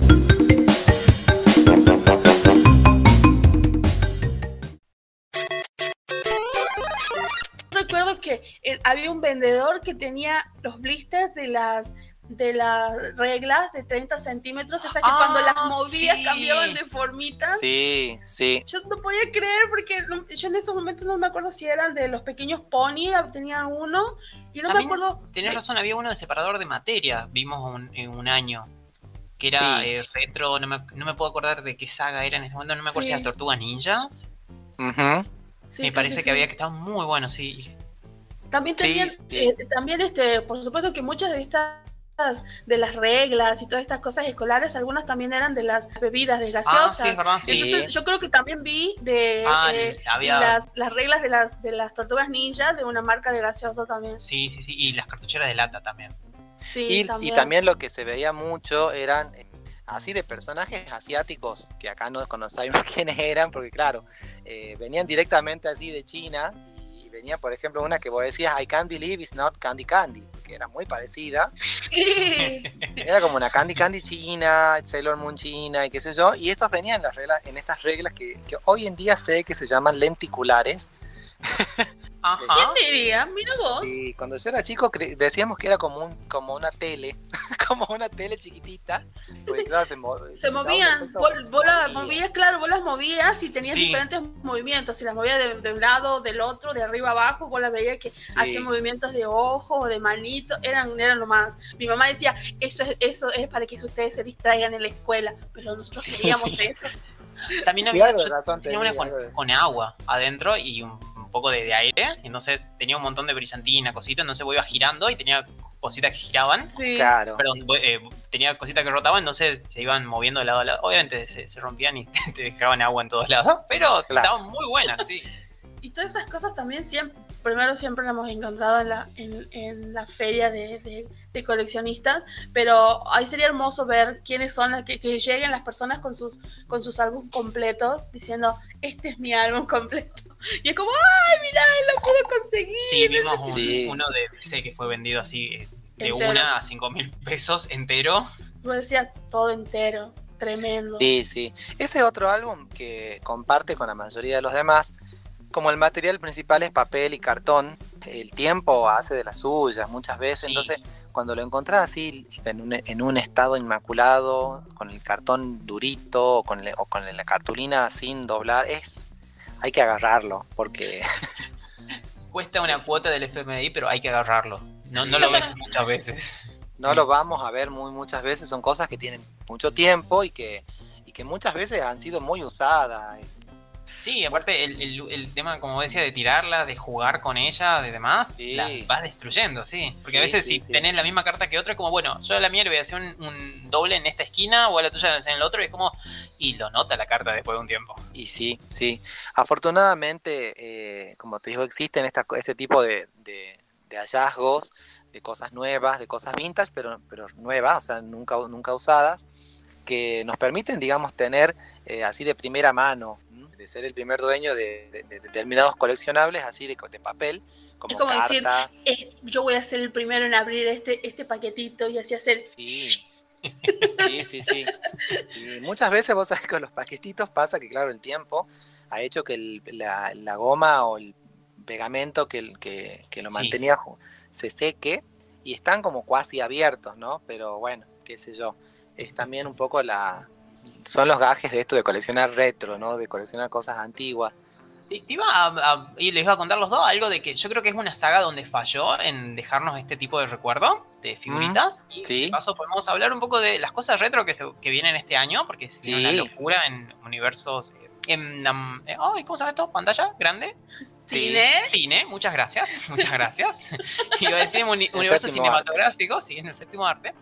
Recuerdo que eh, había un vendedor que tenía los blisters de las de las reglas de 30 centímetros, esas que cuando las ah, movías cambiaban de formita. Sí, sí. Yo no podía creer porque yo en esos momentos no me acuerdo si eran de los pequeños pony, tenía uno, y no me acuerdo. Tenés razón, había uno de separador de materia, vimos en un año. Que era eh, retro, no me, no me, puedo acordar de qué saga era en ese momento, no me acuerdo si era Tortugas Ninjas. me parece que, había que estar muy bueno, sí. También tenían, eh, también este, por supuesto que muchas de estas de las reglas y todas estas cosas escolares, algunas también eran de las bebidas de ah, gaseosas. Entonces yo creo que también vi de ah, eh, las, las, reglas de las, de las tortugas ninja de una marca de gaseosa también. Sí, sí, sí, y las cartucheras de lata también. Sí, y también. y también lo que se veía mucho eran eh, así de personajes asiáticos, que acá no conocemos quiénes eran, porque claro, eh, venían directamente así de China venía, por ejemplo, una que vos decías, I can't believe it's not Candy Candy, que era muy parecida. era como una Candy Candy china, Sailor Moon china y qué sé yo. Y estos venían en, las reglas, en estas reglas que, que hoy en día sé que se llaman lenticulares. ¿Quién diría? Mira vos. Y cuando yo era chico decíamos que era como, un, como una tele, como una tele chiquitita. se, movían, vos, las movías, claro, vos las movías y tenías diferentes movimientos. Si las movías de, un lado, del otro, de arriba abajo, vos las veías que hacían movimientos de ojos, de manito, eran, eran lo más. Mi mamá decía, eso es, eso es para que ustedes se distraigan en la escuela, pero nosotros queríamos eso. También había tenía una con, agua adentro y un, poco de, aire. Entonces tenía un montón de brillantina, cositas. Entonces iba girando y tenía cositas que giraban. Sí. Claro. Perdón, eh, tenía cositas que rotaban, entonces se iban moviendo de lado a lado. Obviamente se, rompían y te dejaban agua en todos lados, pero estaban muy buenas, sí. Y todas esas cosas también siempre, primero siempre las hemos encontrado en la, en, la feria de, de, coleccionistas, pero ahí sería hermoso ver quiénes son las que, lleguen las personas con sus, con sus álbumes completos diciendo, este es mi álbum completo. Y es como, ¡ay, mira, lo puedo conseguir! Sí, vimos uno de DC que fue vendido así eh, de una a cinco mil pesos entero. Tú decías todo entero, tremendo. Sí, sí. Ese otro álbum que comparte con la mayoría de los demás como el material principal es papel y cartón, el tiempo hace de las suyas muchas veces, entonces cuando lo encontrás así en un, estado inmaculado, con el cartón durito o con, la cartulina sin doblar, es hay que agarrarlo porque cuesta una cuota del FMI, pero hay que agarrarlo. No, no lo ves muchas veces. No lo vamos a ver muy muchas veces, son cosas que tienen mucho tiempo y que, y que muchas veces han sido muy usadas. Sí, aparte el, tema, como decía, de tirarla, de jugar con ella, de demás, la vas destruyendo, sí. Porque a veces si tenés la misma carta que otra, es como, bueno, yo a la mía le voy a hacer un, doble en esta esquina o a la tuya en el otro, y es como, y lo nota la carta después de un tiempo. Y sí, sí. Afortunadamente, eh, como te digo, existen esta, este tipo de, hallazgos, de cosas nuevas, de cosas vintage, pero, pero nuevas, o sea, nunca, nunca usadas, que nos permiten, digamos, tener eh, así de primera mano de ser el primer dueño de, determinados coleccionables así de, papel, como, es como decir, eh, yo voy a ser el primero en abrir este, este paquetito y así hacer... Sí. Sí, sí, sí. Y muchas veces vos sabés con los paquetitos pasa que, claro, el tiempo ha hecho que la, goma o el pegamento que, que, que lo mantenía se seque y están como cuasi abiertos, ¿no? Pero bueno, qué sé yo. Es también un poco la, son los gajes de esto de coleccionar retro, ¿no? De coleccionar cosas antiguas. Te, iba a, y les iba a contar los dos algo de que yo creo que es una saga donde falló en dejarnos este tipo de recuerdo de figuritas. y sí. de paso podemos hablar un poco de las cosas retro que, que vienen este año, porque es una locura en universos. Eh, en, eh, ¿Cómo se llama esto? ¿Pantalla? ¿Grande? Cine. Cine, muchas gracias, muchas gracias. Iba a decir universo cinematográfico, sí, en el séptimo arte.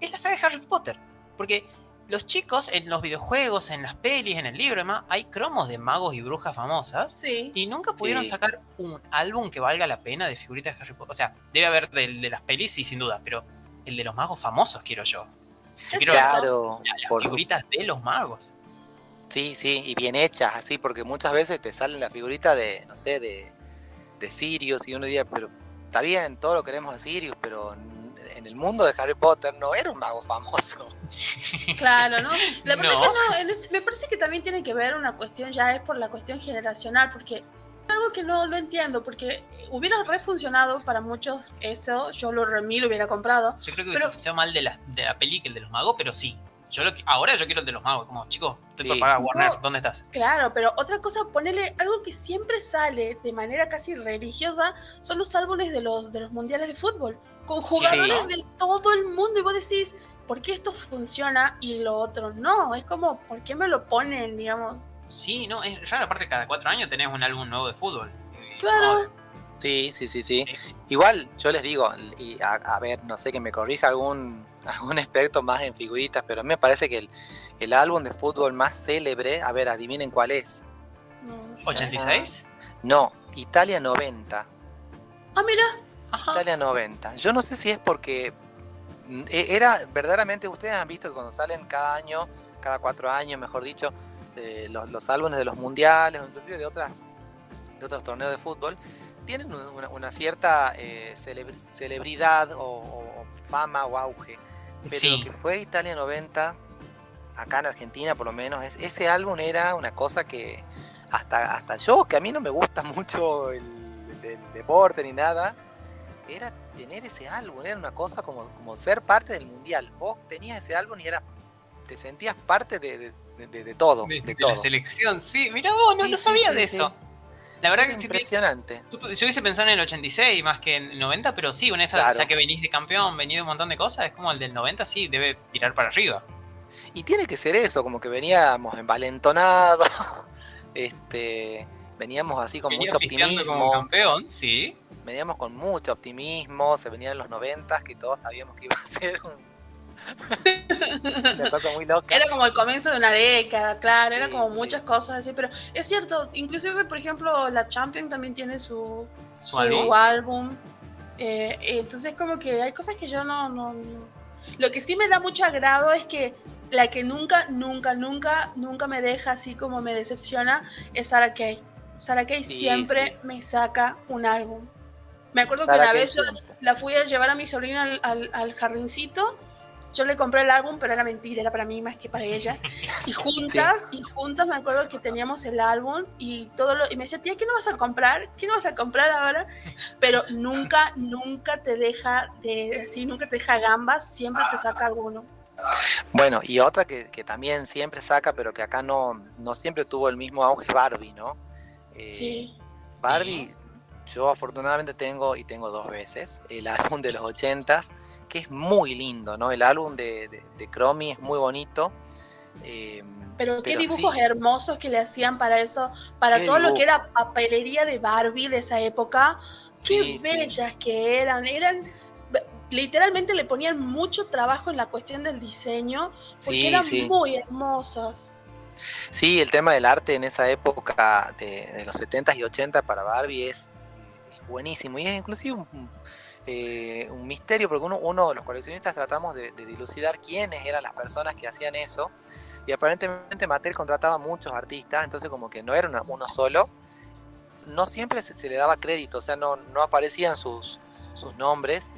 Es la saga de Harry Potter. Porque los chicos en los videojuegos, en las pelis, en el libro, demás, hay cromos de magos y brujas famosas. Sí. Y nunca pudieron sacar un álbum que valga la pena de figuritas de Harry Potter. O sea, debe haber del de las pelis, sí, sin duda, pero el de los magos famosos quiero yo. quiero claro, las figuritas de los magos. Sí, sí, y bien hechas, así, porque muchas veces te salen las figuritas de, no sé, de, de Sirius y uno diría, pero está bien, todo lo queremos a Sirius, pero en el mundo de Harry Potter no era un mago famoso. Claro, ¿no? La verdad que no, me parece que también tiene que ver una cuestión, ya es por la cuestión generacional, porque algo que no lo entiendo, porque hubiera refuncionado para muchos eso, yo lo remí, lo hubiera comprado. Yo creo que hubiese sido mal de la, de la peli que el de los magos, pero sí. Yo lo, ahora yo quiero el de los magos, como, chicos, estoy por pagar Warner, ¿dónde estás? Claro, pero otra cosa, ponerle algo que siempre sale de manera casi religiosa, son los álbumes de los, de los mundiales de fútbol con jugadores de todo el mundo y vos decís, ¿por qué esto funciona y lo otro no? Es como, ¿por qué me lo ponen, digamos? Sí, no, es raro, aparte cada cuatro años tenés un álbum nuevo de fútbol. Claro. Sí, sí, sí, sí. Igual, yo les digo, y a, ver, no sé, que me corrija algún, algún experto más en figuritas, pero a mí me parece que el, álbum de fútbol más célebre, a ver, adivinen cuál es. ¿86? No, Italia 90. Ah, mira. Italia 90. Yo no sé si es porque mm, e, era verdaderamente, ustedes han visto que cuando salen cada año, cada cuatro años, mejor dicho, eh, los, álbumes de los mundiales o inclusive de otras de otros torneos de fútbol, tienen una, cierta eh, celebridad o, fama o auge. Pero lo que fue Italia 90, acá en Argentina por lo menos, ese álbum era una cosa que hasta, hasta yo, que a mí no me gusta mucho el deporte ni nada, era tener ese álbum, era una cosa como, como ser parte del mundial. Vos tenías ese álbum y era te sentías parte de, todo. De, la selección, sí. Mira vos, no, sabía de eso. La verdad que impresionante. yo hubiese pensado en el 86 más que en el 90, pero sí, una esa, ya que venís de campeón, venís de un montón de cosas, es como el del 90, sí, debe tirar para arriba. Y tiene que ser eso, como que veníamos envalentonados, este, veníamos así con mucho optimismo. Como campeón, sí. Veníamos con mucho optimismo, se venían los noventas que todos sabíamos que iba a ser una cosa muy loca. Era como el comienzo de una década, claro, era como muchas cosas así, pero es cierto, inclusive por ejemplo la Champion también tiene su, Su álbum. Eh, entonces como que hay cosas que yo no, no, no- Lo que sí me da mucho agrado es que la que nunca, nunca, nunca, nunca me deja así como me decepciona es Sarah Kay. Sarah Kay Sí, siempre sí. me saca un álbum. Me acuerdo que Kay vez yo la fui a llevar a mi sobrina al, al- al jardincito. Yo le compré el álbum, pero era mentira, era para mí más que para ella. Y juntas, y juntas me acuerdo que teníamos el álbum y todo lo, y me decía, tía, ¿qué no vas a comprar? ¿Qué no vas a comprar ahora? Pero nunca, nunca te deja de, así, nunca te deja gambas, siempre te saca alguno. Bueno, y otra que, que también siempre saca, pero que acá no, no siempre tuvo el mismo auge Barbie, ¿no? Eh, Sí. Barbie, yo afortunadamente tengo, y tengo dos veces, el álbum de los ochentas, que es muy lindo, ¿no? El álbum de, de, de es muy bonito. eh, Pero qué dibujos sí. hermosos que le hacían para eso, para Qué todo lo que era papelería de Barbie de esa época. Qué sí, sí. bellas que eran, eran literalmente le ponían mucho trabajo en la cuestión del diseño, porque eran muy hermosas. Sí, el tema del arte en esa época de, de los 70s y 80 para Barbie es buenísimo. Y es inclusive un, eh, un misterio, porque uno, uno, los coleccionistas tratamos de, de dilucidar quiénes eran las personas que hacían eso. Y aparentemente Mattel contrataba muchos artistas, entonces como que no era una- uno solo. No siempre se, se le daba crédito, o sea, no, no aparecían sus, sus nombres.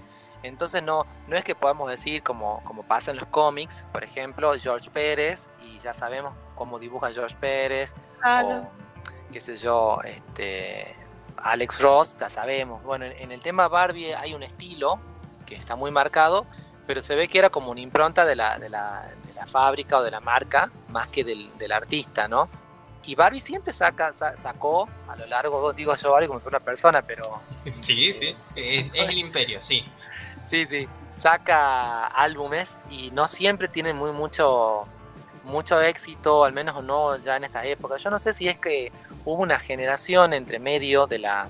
Entonces no, no es que podamos decir como, como pasa en los cómics, por ejemplo, George Pérez, y ya sabemos cómo dibuja George Pérez, o qué sé yo, este, Alex Ross, ya sabemos. Bueno, en, en el tema Barbie hay un estilo que está muy marcado, pero se ve que era como una impronta de la, de la, de la fábrica o de la marca, más que del, del artista, ¿no? Y Barbie siempre saca, sa- sacó a lo largo, digo yo Barbie como si fuera una persona, pero Sí, sí. Es, es el imperio, sí. Sí, sí. Saca álbumes y no siempre tienen muy mucho, mucho éxito, al menos no ya en esta época. Yo no sé si es que hubo una generación entre medio de la,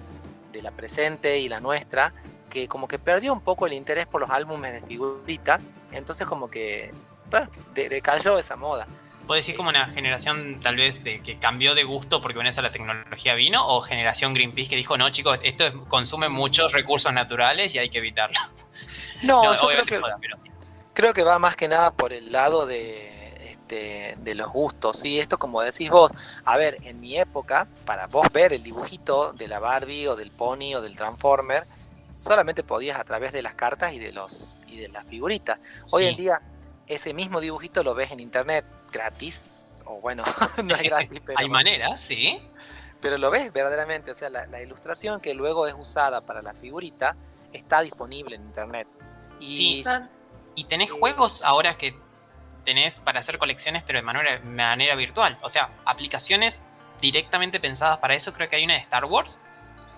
de la presente y la nuestra que como que perdió un poco el interés por los álbumes de figuritas, entonces como que pues, de- decayó esa moda. ¿Puedes decir como una generación tal vez de que cambió de gusto porque una vez a la tecnología vino? ¿O generación Greenpeace que dijo, no chicos, esto es- consume muchos recursos naturales y hay que evitarlo? No, yo creo obviamente que, joda, pero sí. creo que va más que nada por el lado de, de los gustos. Sí, esto como decís vos, a ver, en mi época, para vos ver el dibujito de la Barbie o del Pony o del Transformer, solamente podías a través de las cartas y de los y de las figuritas. Hoy Sí. en día ese mismo dibujito lo ves en internet gratis, o bueno, no es gratis, pero, Hay maneras, sí. pero lo ves verdaderamente. O sea, la, la ilustración que luego es usada para la figurita está disponible en internet. Y Sí. Y tenés Eh, juegos ahora que tenés para hacer colecciones, pero de manera, manera virtual. O sea, aplicaciones directamente pensadas para eso. Creo que hay una de Star Wars.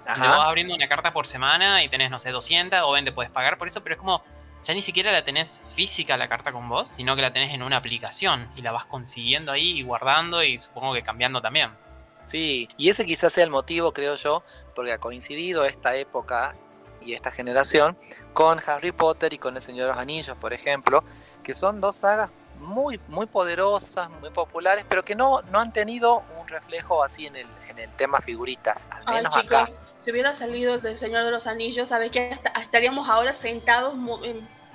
Le vas Ajá. abriendo una carta por semana y tenés, no sé, 200, o te puedes pagar por eso, pero es como, ya ni siquiera la tenés física la carta con vos, sino que la tenés en una aplicación y la vas consiguiendo ahí y guardando y supongo que cambiando también. Sí, y ese quizás sea el motivo, creo yo, porque ha coincidido esta época y esta generación con Harry Potter y con El Señor de los Anillos, por ejemplo, que son dos sagas muy, muy poderosas, muy populares, pero que no, no han tenido un reflejo así en el, en el tema figuritas, al Ay, menos chicos, acá. si hubiera salido el del Señor de los Anillos, sabes que estaríamos ahora sentados mo-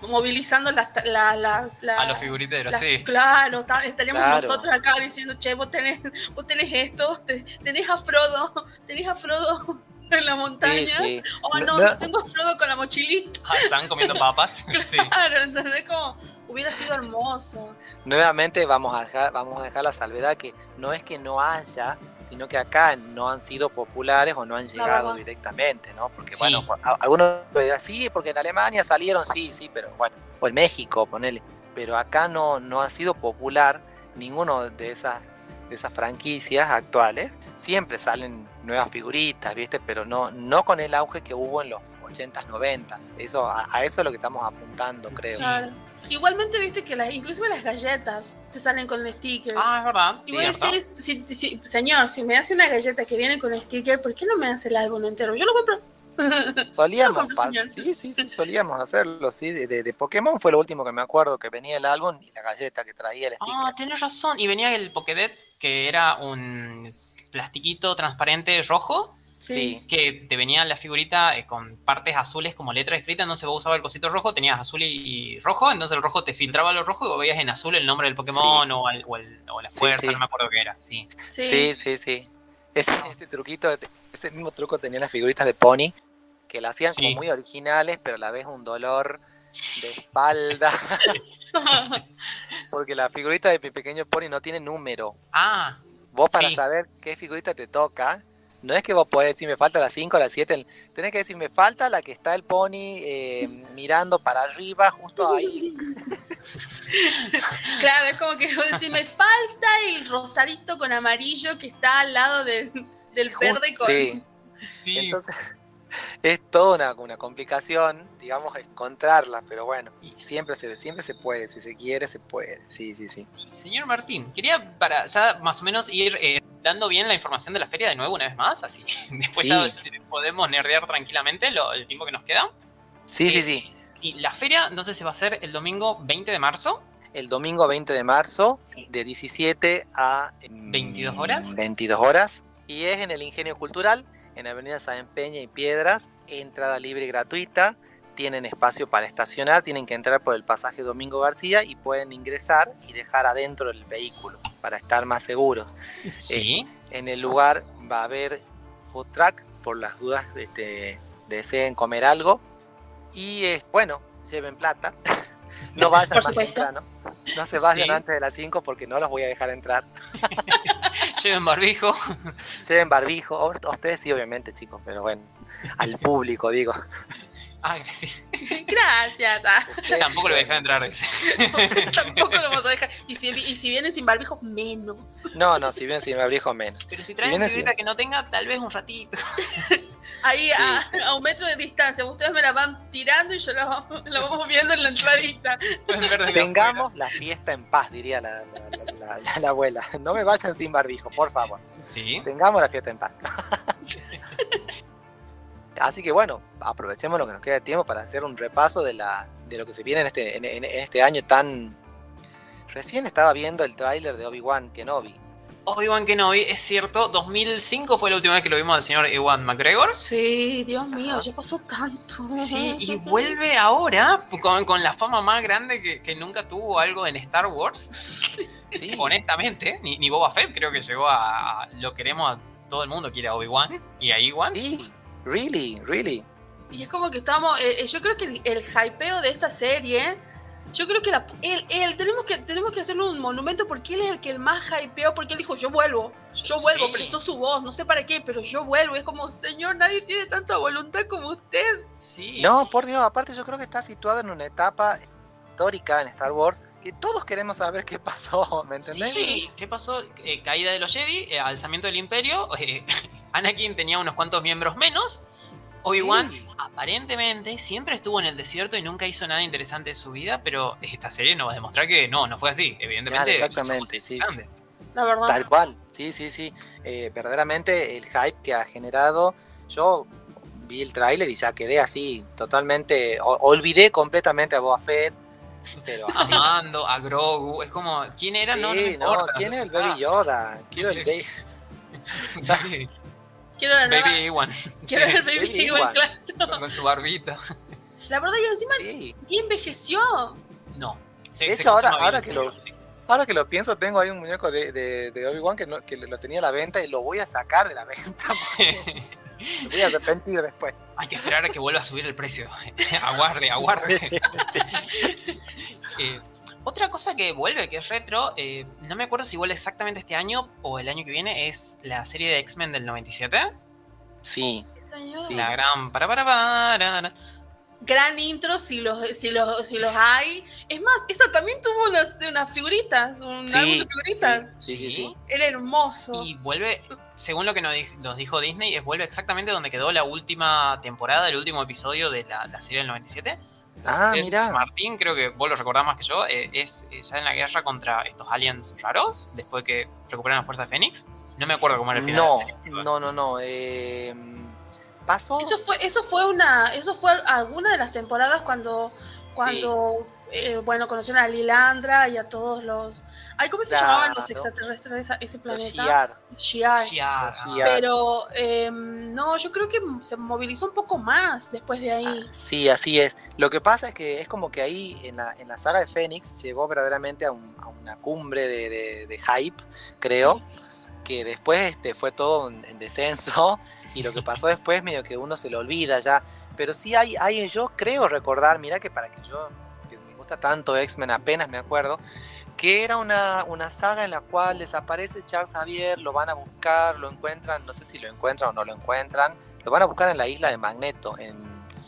movilizando las, la- las- la- A los figuriteros, sí. Claro, ta- estaríamos Claro. nosotros acá diciendo, che, vos tenés, vos tenés esto, te- tenés a Frodo, tenés a Frodo en la montaña. Sí, sí. Oh, No- no, tengo a Frodo con la mochilita. Ah, Están comiendo papas. Sí. Claro, ¿entendés? Como hubiera sido hermoso. Nuevamente vamos a, dejar, vamos a dejar la salvedad que no es que no haya, sino que acá no han sido populares o no han llegado directamente, ¿no? Porque Sí. bueno, algunos dirán, sí, porque en Alemania salieron, sí, sí, pero bueno, o en México, ponele. Pero acá no, no ha sido popular ninguno de esas, de esas franquicias actuales. Siempre salen nuevas figuritas, ¿viste? Pero no, no con el auge que hubo en los 80s, 90s. Eso, a, a eso es lo que estamos apuntando, creo. Claro. Igualmente viste que las, inclusive las galletas te salen con stickers. Ah, es verdad. y vos decís, si, si- señor, si me hace una galleta que viene con sticker, ¿por qué no me hace el álbum entero? Yo lo compro. Solíamos, compro, sí, sí, sí, solíamos hacerlo, sí. De, de- de Pokémon fue lo último que me acuerdo, que venía el álbum y la galleta que traía el sticker. Ah, tenés razón. Y venía el Pokédex, que era un plastiquito transparente rojo, Sí. que te venía la figurita eh, con partes azules como letra escrita, entonces vos usabas el cosito rojo, tenías azul y, y rojo, entonces el rojo te filtraba lo rojo y vos veías en azul el nombre del Pokémon o, el- o, el- o la fuerza, sí. no me acuerdo qué era. Sí. Sí. Sí, sí, sí. Ese, ese truquito, ese mismo truco tenía las figuritas de Pony, que la hacían como muy originales, pero a la vez un dolor de espalda, porque la figurita de mi pequeño Pony no tiene número. Ah, Vos para Sí. saber qué figurita te toca, no es que vos podés decir me falta la 5 o la 7, tenés que decir me falta la que está el Pony eh, mirando para arriba, justo ahí. Claro, es como que vos decís, me falta el rosadito con amarillo que está al lado del, del Just- verde con... sí. sí. Entonces, es toda una, una complicación, digamos, encontrarlas, pero bueno, siempre se, siempre se puede, si se quiere, se puede. Sí, sí, sí. Señor Martín, quería para ya más o menos ir eh, dando bien la información de la feria de nuevo una vez más, así después Sí. ya podemos nerdear tranquilamente lo- el tiempo que nos queda. Sí, sí, Eh, sí. Y la feria entonces se va a hacer el domingo 20 de marzo. El domingo 20 de marzo, de 17 a mm, 22 horas. 22 horas. Y es en el Ingenio Cultural, en Avenida San Peña y Piedras, entrada libre y gratuita. Tienen espacio para estacionar, tienen que entrar por el pasaje Domingo García y pueden ingresar y dejar adentro el vehículo para estar más seguros. Sí. En el lugar va a haber food truck, por las dudas este, deseen comer algo. Y es bueno, lleven plata. No vayan Por más temprano. No se vayan Sí. antes de las 5 porque no los voy a dejar entrar. Lleven barbijo. Lleven barbijo. A Ustedes sí, obviamente, chicos, pero bueno. Al público, digo. Ah, gracias. Gracias. ah. Ustedes Tampoco lo voy a dejar entrar. ese. Tampoco lo vamos a dejar. Y si, y si vienen sin barbijo, menos. No, no, si bien sin barbijo, menos. Pero si traen figurita así. que no tenga, tal vez un ratito. Ahí a, Sí, sí. a un metro de distancia. Ustedes me la van tirando y yo la, vamos- la vamos viendo en la entradita. Tengamos la fiesta en paz, diría la, la- la- la- la- la abuela. No me vayan sin barbijo, por favor. Sí. Tengamos la fiesta en paz. Así que bueno, aprovechemos lo que nos queda de tiempo para hacer un repaso de, la, de lo que se viene en este, en este año tan... Recién estaba viendo el tráiler de Obi-Wan Kenobi. Obi-Wan Kenobi, es cierto, 2005 fue la última vez que lo vimos al señor Ewan McGregor. Sí, Dios mío, ya pasó tanto. Sí, y vuelve ahora con, con la fama más grande que, que nunca tuvo algo en Star Wars. Sí, Honestamente, ni, ni Boba Fett creo que llegó a, a- Lo queremos a todo el mundo, quiere a Obi-Wan y a Ewan. sí, really, really. Y es como que estamos. eh, eh, yo creo que el, el hypeo de esta serie. Yo creo que la, él, él- tenemos que tenemos que hacerle un monumento porque él es el que el más hypeó, porque él dijo, yo vuelvo, yo vuelvo, Sí. prestó su voz, no sé para qué, pero yo vuelvo. Es como, señor, nadie tiene tanta voluntad como usted. Sí. No, por Dios, aparte yo creo que está situado en una etapa histórica en Star Wars que todos queremos saber qué pasó, ¿me entendés? Sí, ¿qué pasó? Eh, caída de los Jedi, eh, alzamiento del Imperio. eh, Anakin tenía unos cuantos miembros menos. Obi-Wan Sí. aparentemente siempre estuvo en el desierto y nunca hizo nada interesante de su vida, pero esta serie nos va a demostrar que no, no fue así. Evidentemente, Claro, exactamente, sí. La verdad. Tal cual, sí, sí, sí. Eh, verdaderamente el hype que ha generado, yo vi el tráiler y ya quedé así totalmente, o- olvidé completamente a Boba Fett, pero A así. Mando, a Grogu, es como, ¿quién era? no, no, no. ¿quién es el Ah, Baby Yoda? Quiero el Baby... Baby, Quiero la nueva- Baby Ewan. Quiero Sí, el baby, Baby Ewan, Ewan. claro. con su barbita. La verdad, y encima Sí. y envejeció. No. Se, De hecho, ahora- ahora que lo- sí. Ahora que lo pienso, tengo ahí un muñeco de, de, de Obi-Wan que, no- que lo tenía a la venta y lo voy a sacar de la venta. Me voy a arrepentir después. Hay que esperar a que vuelva a subir el precio. aguarde, aguarde. Sí, sí. Eh, otra cosa que vuelve, que es retro, eh, no me acuerdo si vuelve exactamente este año o el año que viene, es la serie de X-Men del 97. Sí, Señor. Sí. La gran para para para. Gran intro si los, si los, si los hay. Es más, esa también tuvo unas, unas figuritas, un Sí, álbum de figuritas. sí, sí, sí, sí. Era hermoso. Y vuelve según lo que nos, dijo Disney, es vuelve exactamente donde quedó la última temporada, el último episodio de la, serie del 97. Ah, mira. Martín, creo que vos lo recordás más que yo, eh, es ya en la guerra contra estos aliens raros, después que recuperan la fuerza de Fénix. No me acuerdo cómo era el final. No, no, no, no. Eh, pasó. Eso fue, eso fue una, eso fue alguna de las temporadas cuando, cuando eh, bueno, conocieron a Lilandra y a todos los. Ay, ¿cómo se llamaban los extraterrestres de ese planeta? Shiar. Pero em, no, yo creo que se movilizó un poco más después de ahí. Ah, sí, así es. Lo que pasa es que es como que ahí en la, en la saga de Fénix llegó verdaderamente a, una cumbre de, hype, creo, que después este, fue todo en, descenso y lo que pasó después medio que uno se lo olvida ya. Pero sí hay, hay yo creo recordar, mira que para que yo tanto X-Men, apenas me acuerdo, que era una, una, saga en la cual desaparece Charles Javier, lo van a buscar, lo encuentran, no sé si lo encuentran o no lo encuentran, lo van a buscar en la isla de Magneto, en,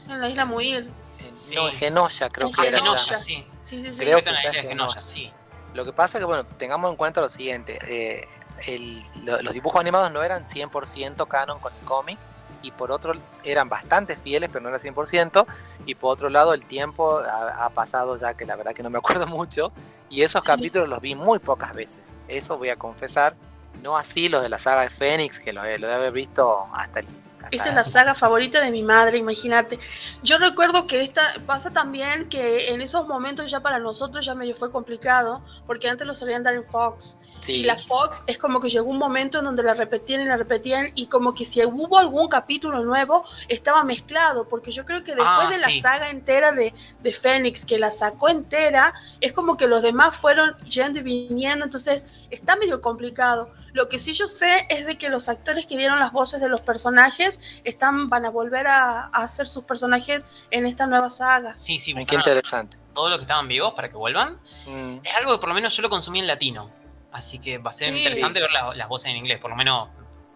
en la isla Muir. En, No, en Genosha creo que era. Genosha, sí. Sí, sí, sí. Creo que en la isla de Genosha, sí. Lo que pasa es que, bueno, tengamos en cuenta lo siguiente, eh, el, los dibujos animados no eran 100% canon con el cómic, y por otro eran bastante fieles, pero no era 100%, y por otro lado el tiempo ha, pasado ya que la verdad que no me acuerdo mucho, y esos capítulos los vi muy pocas veces, eso voy a confesar, no así los de la saga de Fénix, que lo, lo de haber visto hasta el... Esa es la saga favorita de mi madre, imagínate. Yo recuerdo que esta pasa también que en esos momentos ya para nosotros ya medio fue complicado, porque antes lo solían dar en Fox y la Fox es como que llegó un momento en donde la repetían y la repetían y como que si hubo algún capítulo nuevo estaba mezclado, porque yo creo que después ah, de la saga entera de, de Fénix, que la sacó entera, es como que los demás fueron yendo y viniendo, entonces está medio complicado. Lo que sí yo sé es de que los actores que dieron las voces de los personajes están, van a volver a, hacer sus personajes en esta nueva saga. Sí, sí, qué interesante. Todo lo que estaban vivos para que vuelvan. Mm. Es algo que por lo menos yo lo consumí en latino. Así que va a ser interesante ver las voces en inglés, por lo menos.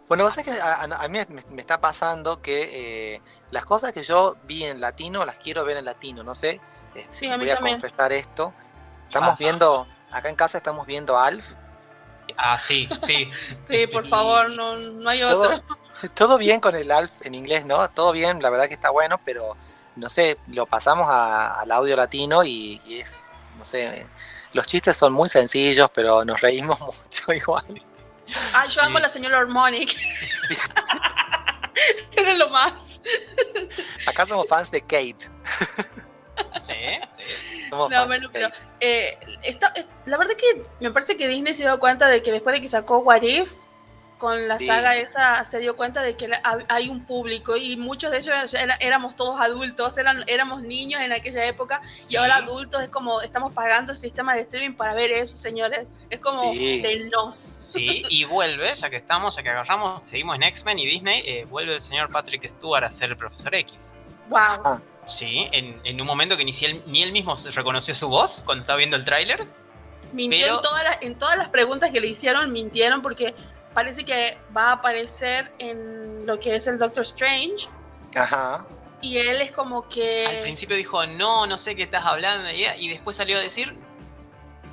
Bueno, que a, mí me, está pasando que eh, las cosas que yo vi en latino las quiero ver en latino, no sé. Sí, a voy a confesar esto. Estamos viendo, acá en casa estamos viendo Alf. Ah, sí, sí. sí, por favor, no, no hay otro. Todo bien con el Alf en inglés, ¿no? Todo bien, la verdad que está bueno, pero no sé, lo pasamos al audio latino y, y es, no sé, los chistes son muy sencillos, pero nos reímos mucho igual. Ah, yo amo a la señora Harmonic. Era lo más. Acá somos fans de Kate. Sí, no, bueno, pero eh, la verdad que me parece que Disney se dio cuenta de que después de que sacó What If, con la saga esa se dio cuenta de que hay un público y muchos de ellos éramos todos adultos, eran, éramos niños en aquella época y ahora adultos es como estamos pagando el sistema de streaming para ver eso, señores. Es como del nos. Sí, y vuelve, ya que estamos, ya que agarramos, seguimos en X-Men y Disney, eh, vuelve el señor Patrick Stewart a ser el profesor X. Wow. Ah. Sí, en, un momento que ni, él, ni él mismo reconoció su voz cuando estaba viendo el tráiler. Mintió en, todas las, en todas las preguntas que le hicieron, mintieron porque parece que va a aparecer en lo que es el Doctor Strange. Ajá. Y él es como que... Al principio dijo, no, no sé qué estás hablando. Y después salió a decir,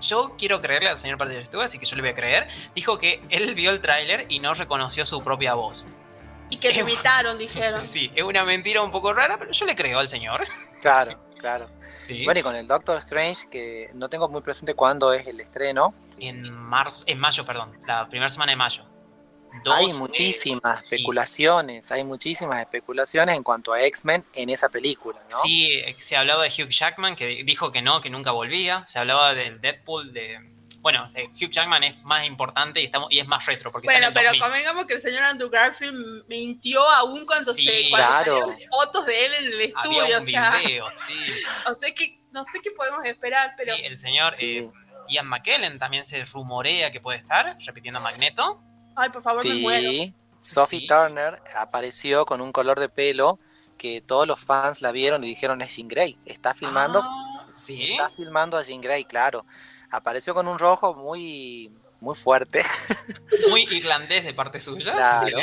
yo quiero creerle al señor Patrick Stewart, así que yo le voy a creer. Dijo que él vio el tráiler y no reconoció su propia voz. Y que lo imitaron, dijeron. Sí, es una mentira un poco rara, pero yo le creo al señor. Claro, claro. Bueno, y con el Doctor Strange, que no tengo muy presente cuándo es el estreno. En marzo, en mayo, perdón, la primera semana de mayo. hay muchísimas especulaciones, hay muchísimas especulaciones en cuanto a X-Men en esa película, ¿no? Sí, eh, se hablaba de Hugh Jackman, que dijo que no, que nunca volvía. Se hablaba del Deadpool, de bueno, eh, Hugh Jackman es más importante y, estamos, y es más retro. Porque bueno, pero convengamos que el señor Andrew Garfield mintió aún cuando se cuando fotos de él en el estudio. o sea, video, sí. o sea que no sé qué podemos esperar, pero. Sí, el señor eh, Ian McKellen también se rumorea que puede estar repitiendo Magneto. Ay, por favor, me muero. Sophie Turner apareció con un color de pelo que todos los fans la vieron y dijeron es Jean Grey. Está filmando. Ah, ¿sí? Está filmando a Jean Grey, claro apareció con un rojo muy, muy fuerte. Muy irlandés de parte suya. Claro.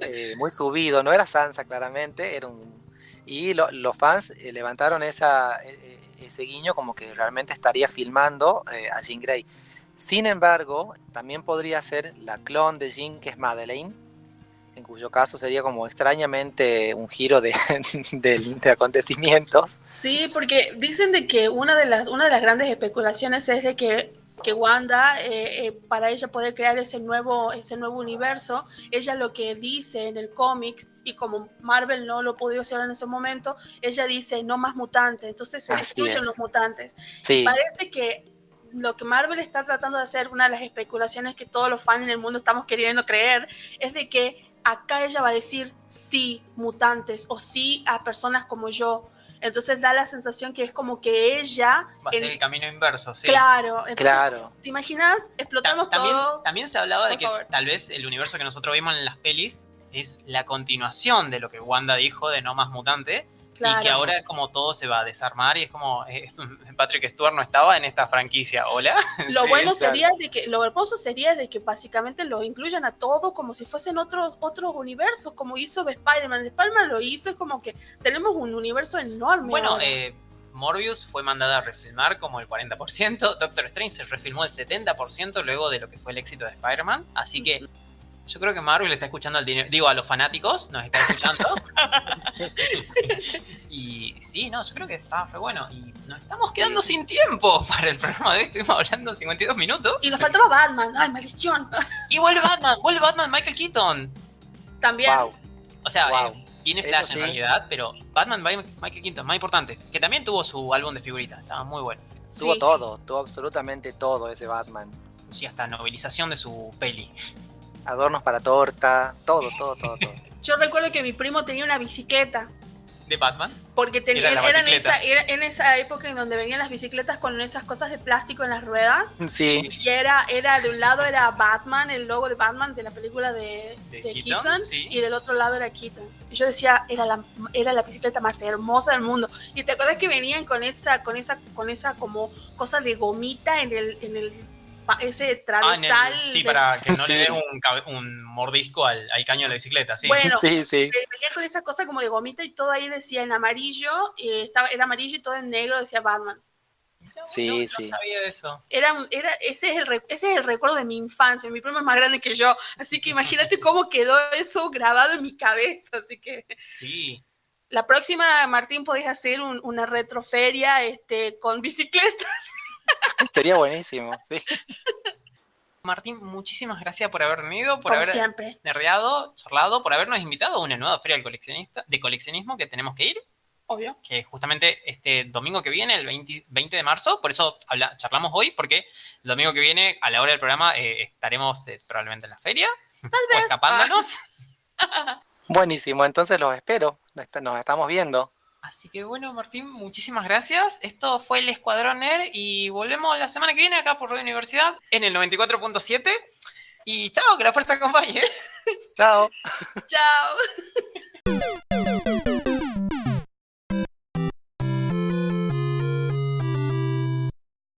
Eh, muy subido. No era Sansa, claramente. Era un... Y los fans eh, levantaron esa, e, e, ese guiño como que realmente estaría filmando eh, a Jean Grey. Sin embargo, también podría ser la clon de Jean, que es Madeleine, en cuyo caso sería como extrañamente un giro de, de, acontecimientos. Sí, porque dicen de que una de las, una de las grandes especulaciones es de que, que Wanda, eh, eh, para ella poder crear ese nuevo, ese nuevo universo, ella lo que dice en el cómic, y como Marvel no lo pudo hacer en ese momento, ella dice no más mutantes, entonces se destruyen los mutantes. Sí. Parece que lo que Marvel está tratando de hacer, una de las especulaciones que todos los fans en el mundo estamos queriendo creer, es de que acá ella va a decir sí mutantes o sí a personas como yo. Entonces da la sensación que es como que ella... Va a ser el camino inverso, sí. Claro, entonces, claro. ¿te imaginas? Explotamos también, todo. También se hablaba de que tal vez el universo que nosotros vimos en las pelis es la continuación de lo que Wanda dijo de no más mutante. Y que ahora es como todo se va a desarmar y es como eh, Patrick Stewart no estaba en esta franquicia. Hola. Lo bueno sería de que, lo hermoso sería de que básicamente lo incluyan a todos como si fuesen otros, otros universos, como hizo Spider-Man. Spider-Man lo hizo, es como que tenemos un universo enorme. Bueno, eh, Morbius fue mandada a refilmar como el 40%, Doctor Strange se refilmó el 70% luego de lo que fue el éxito de Spider-Man, así que yo creo que Marvel está escuchando al dinero. Digo, a los fanáticos nos está escuchando. y sí, no, yo creo que está fue bueno. Y nos estamos quedando sin tiempo para el programa de hoy. Estuvimos hablando 52 minutos. Y nos faltaba Batman. ¡Ay, maldición! y vuelve Batman, vuelve Batman, Michael Keaton. También. O sea, eh, viene Flash en realidad, pero Batman, Michael Keaton, más importante. Que también tuvo su álbum de figuritas. Estaba muy bueno. Tuvo todo, tuvo absolutamente todo ese Batman. Sí, hasta novelización de su peli adornos para torta, todo, todo, todo, todo. Yo recuerdo que mi primo tenía una bicicleta. ¿De Batman? Porque tenía, era, en, esa, en, esa, época en donde venían las bicicletas con esas cosas de plástico en las ruedas. Sí. Y era, era de un lado era Batman, el logo de Batman de la película de, de, Keaton, y del otro lado era Keaton. Y yo decía, era la, era la bicicleta más hermosa del mundo. Y te acuerdas que venían con esa, con esa, con esa como cosa de gomita en el, en el ese travesal. Ah, sí, para que no le dé un, mordisco al, caño de la bicicleta, sí. Bueno, sí, sí. venía con esa cosa como de gomita y todo ahí decía en amarillo, estaba, era amarillo y todo en negro decía Batman. sí, sí. No sabía eso. Era, era, ese, es el, ese es el recuerdo de mi infancia. Mi primo es más grande que yo, así que imagínate cómo quedó eso grabado en mi cabeza. Así que. Sí. La próxima, Martín, podés hacer una retroferia este, con bicicletas. Sería buenísimo, sí. Martín, muchísimas gracias por haber venido, por haber siempre. nerdeado, charlado, por habernos invitado a una nueva feria de, coleccionista, de coleccionismo que tenemos que ir. Obvio. Que justamente este domingo que viene, el 20, de marzo, por eso charlamos hoy, porque el domingo que viene, a la hora del programa, eh, estaremos eh, probablemente en la feria. Tal vez. escapándonos. Buenísimo, entonces los espero. Nos estamos viendo. Así que bueno, Martín, muchísimas gracias. Esto fue el Escuadrón Nerd y volvemos la semana que viene acá por Radio Universidad en el 94.7. Y chao, que la fuerza acompañe. Chao. chao.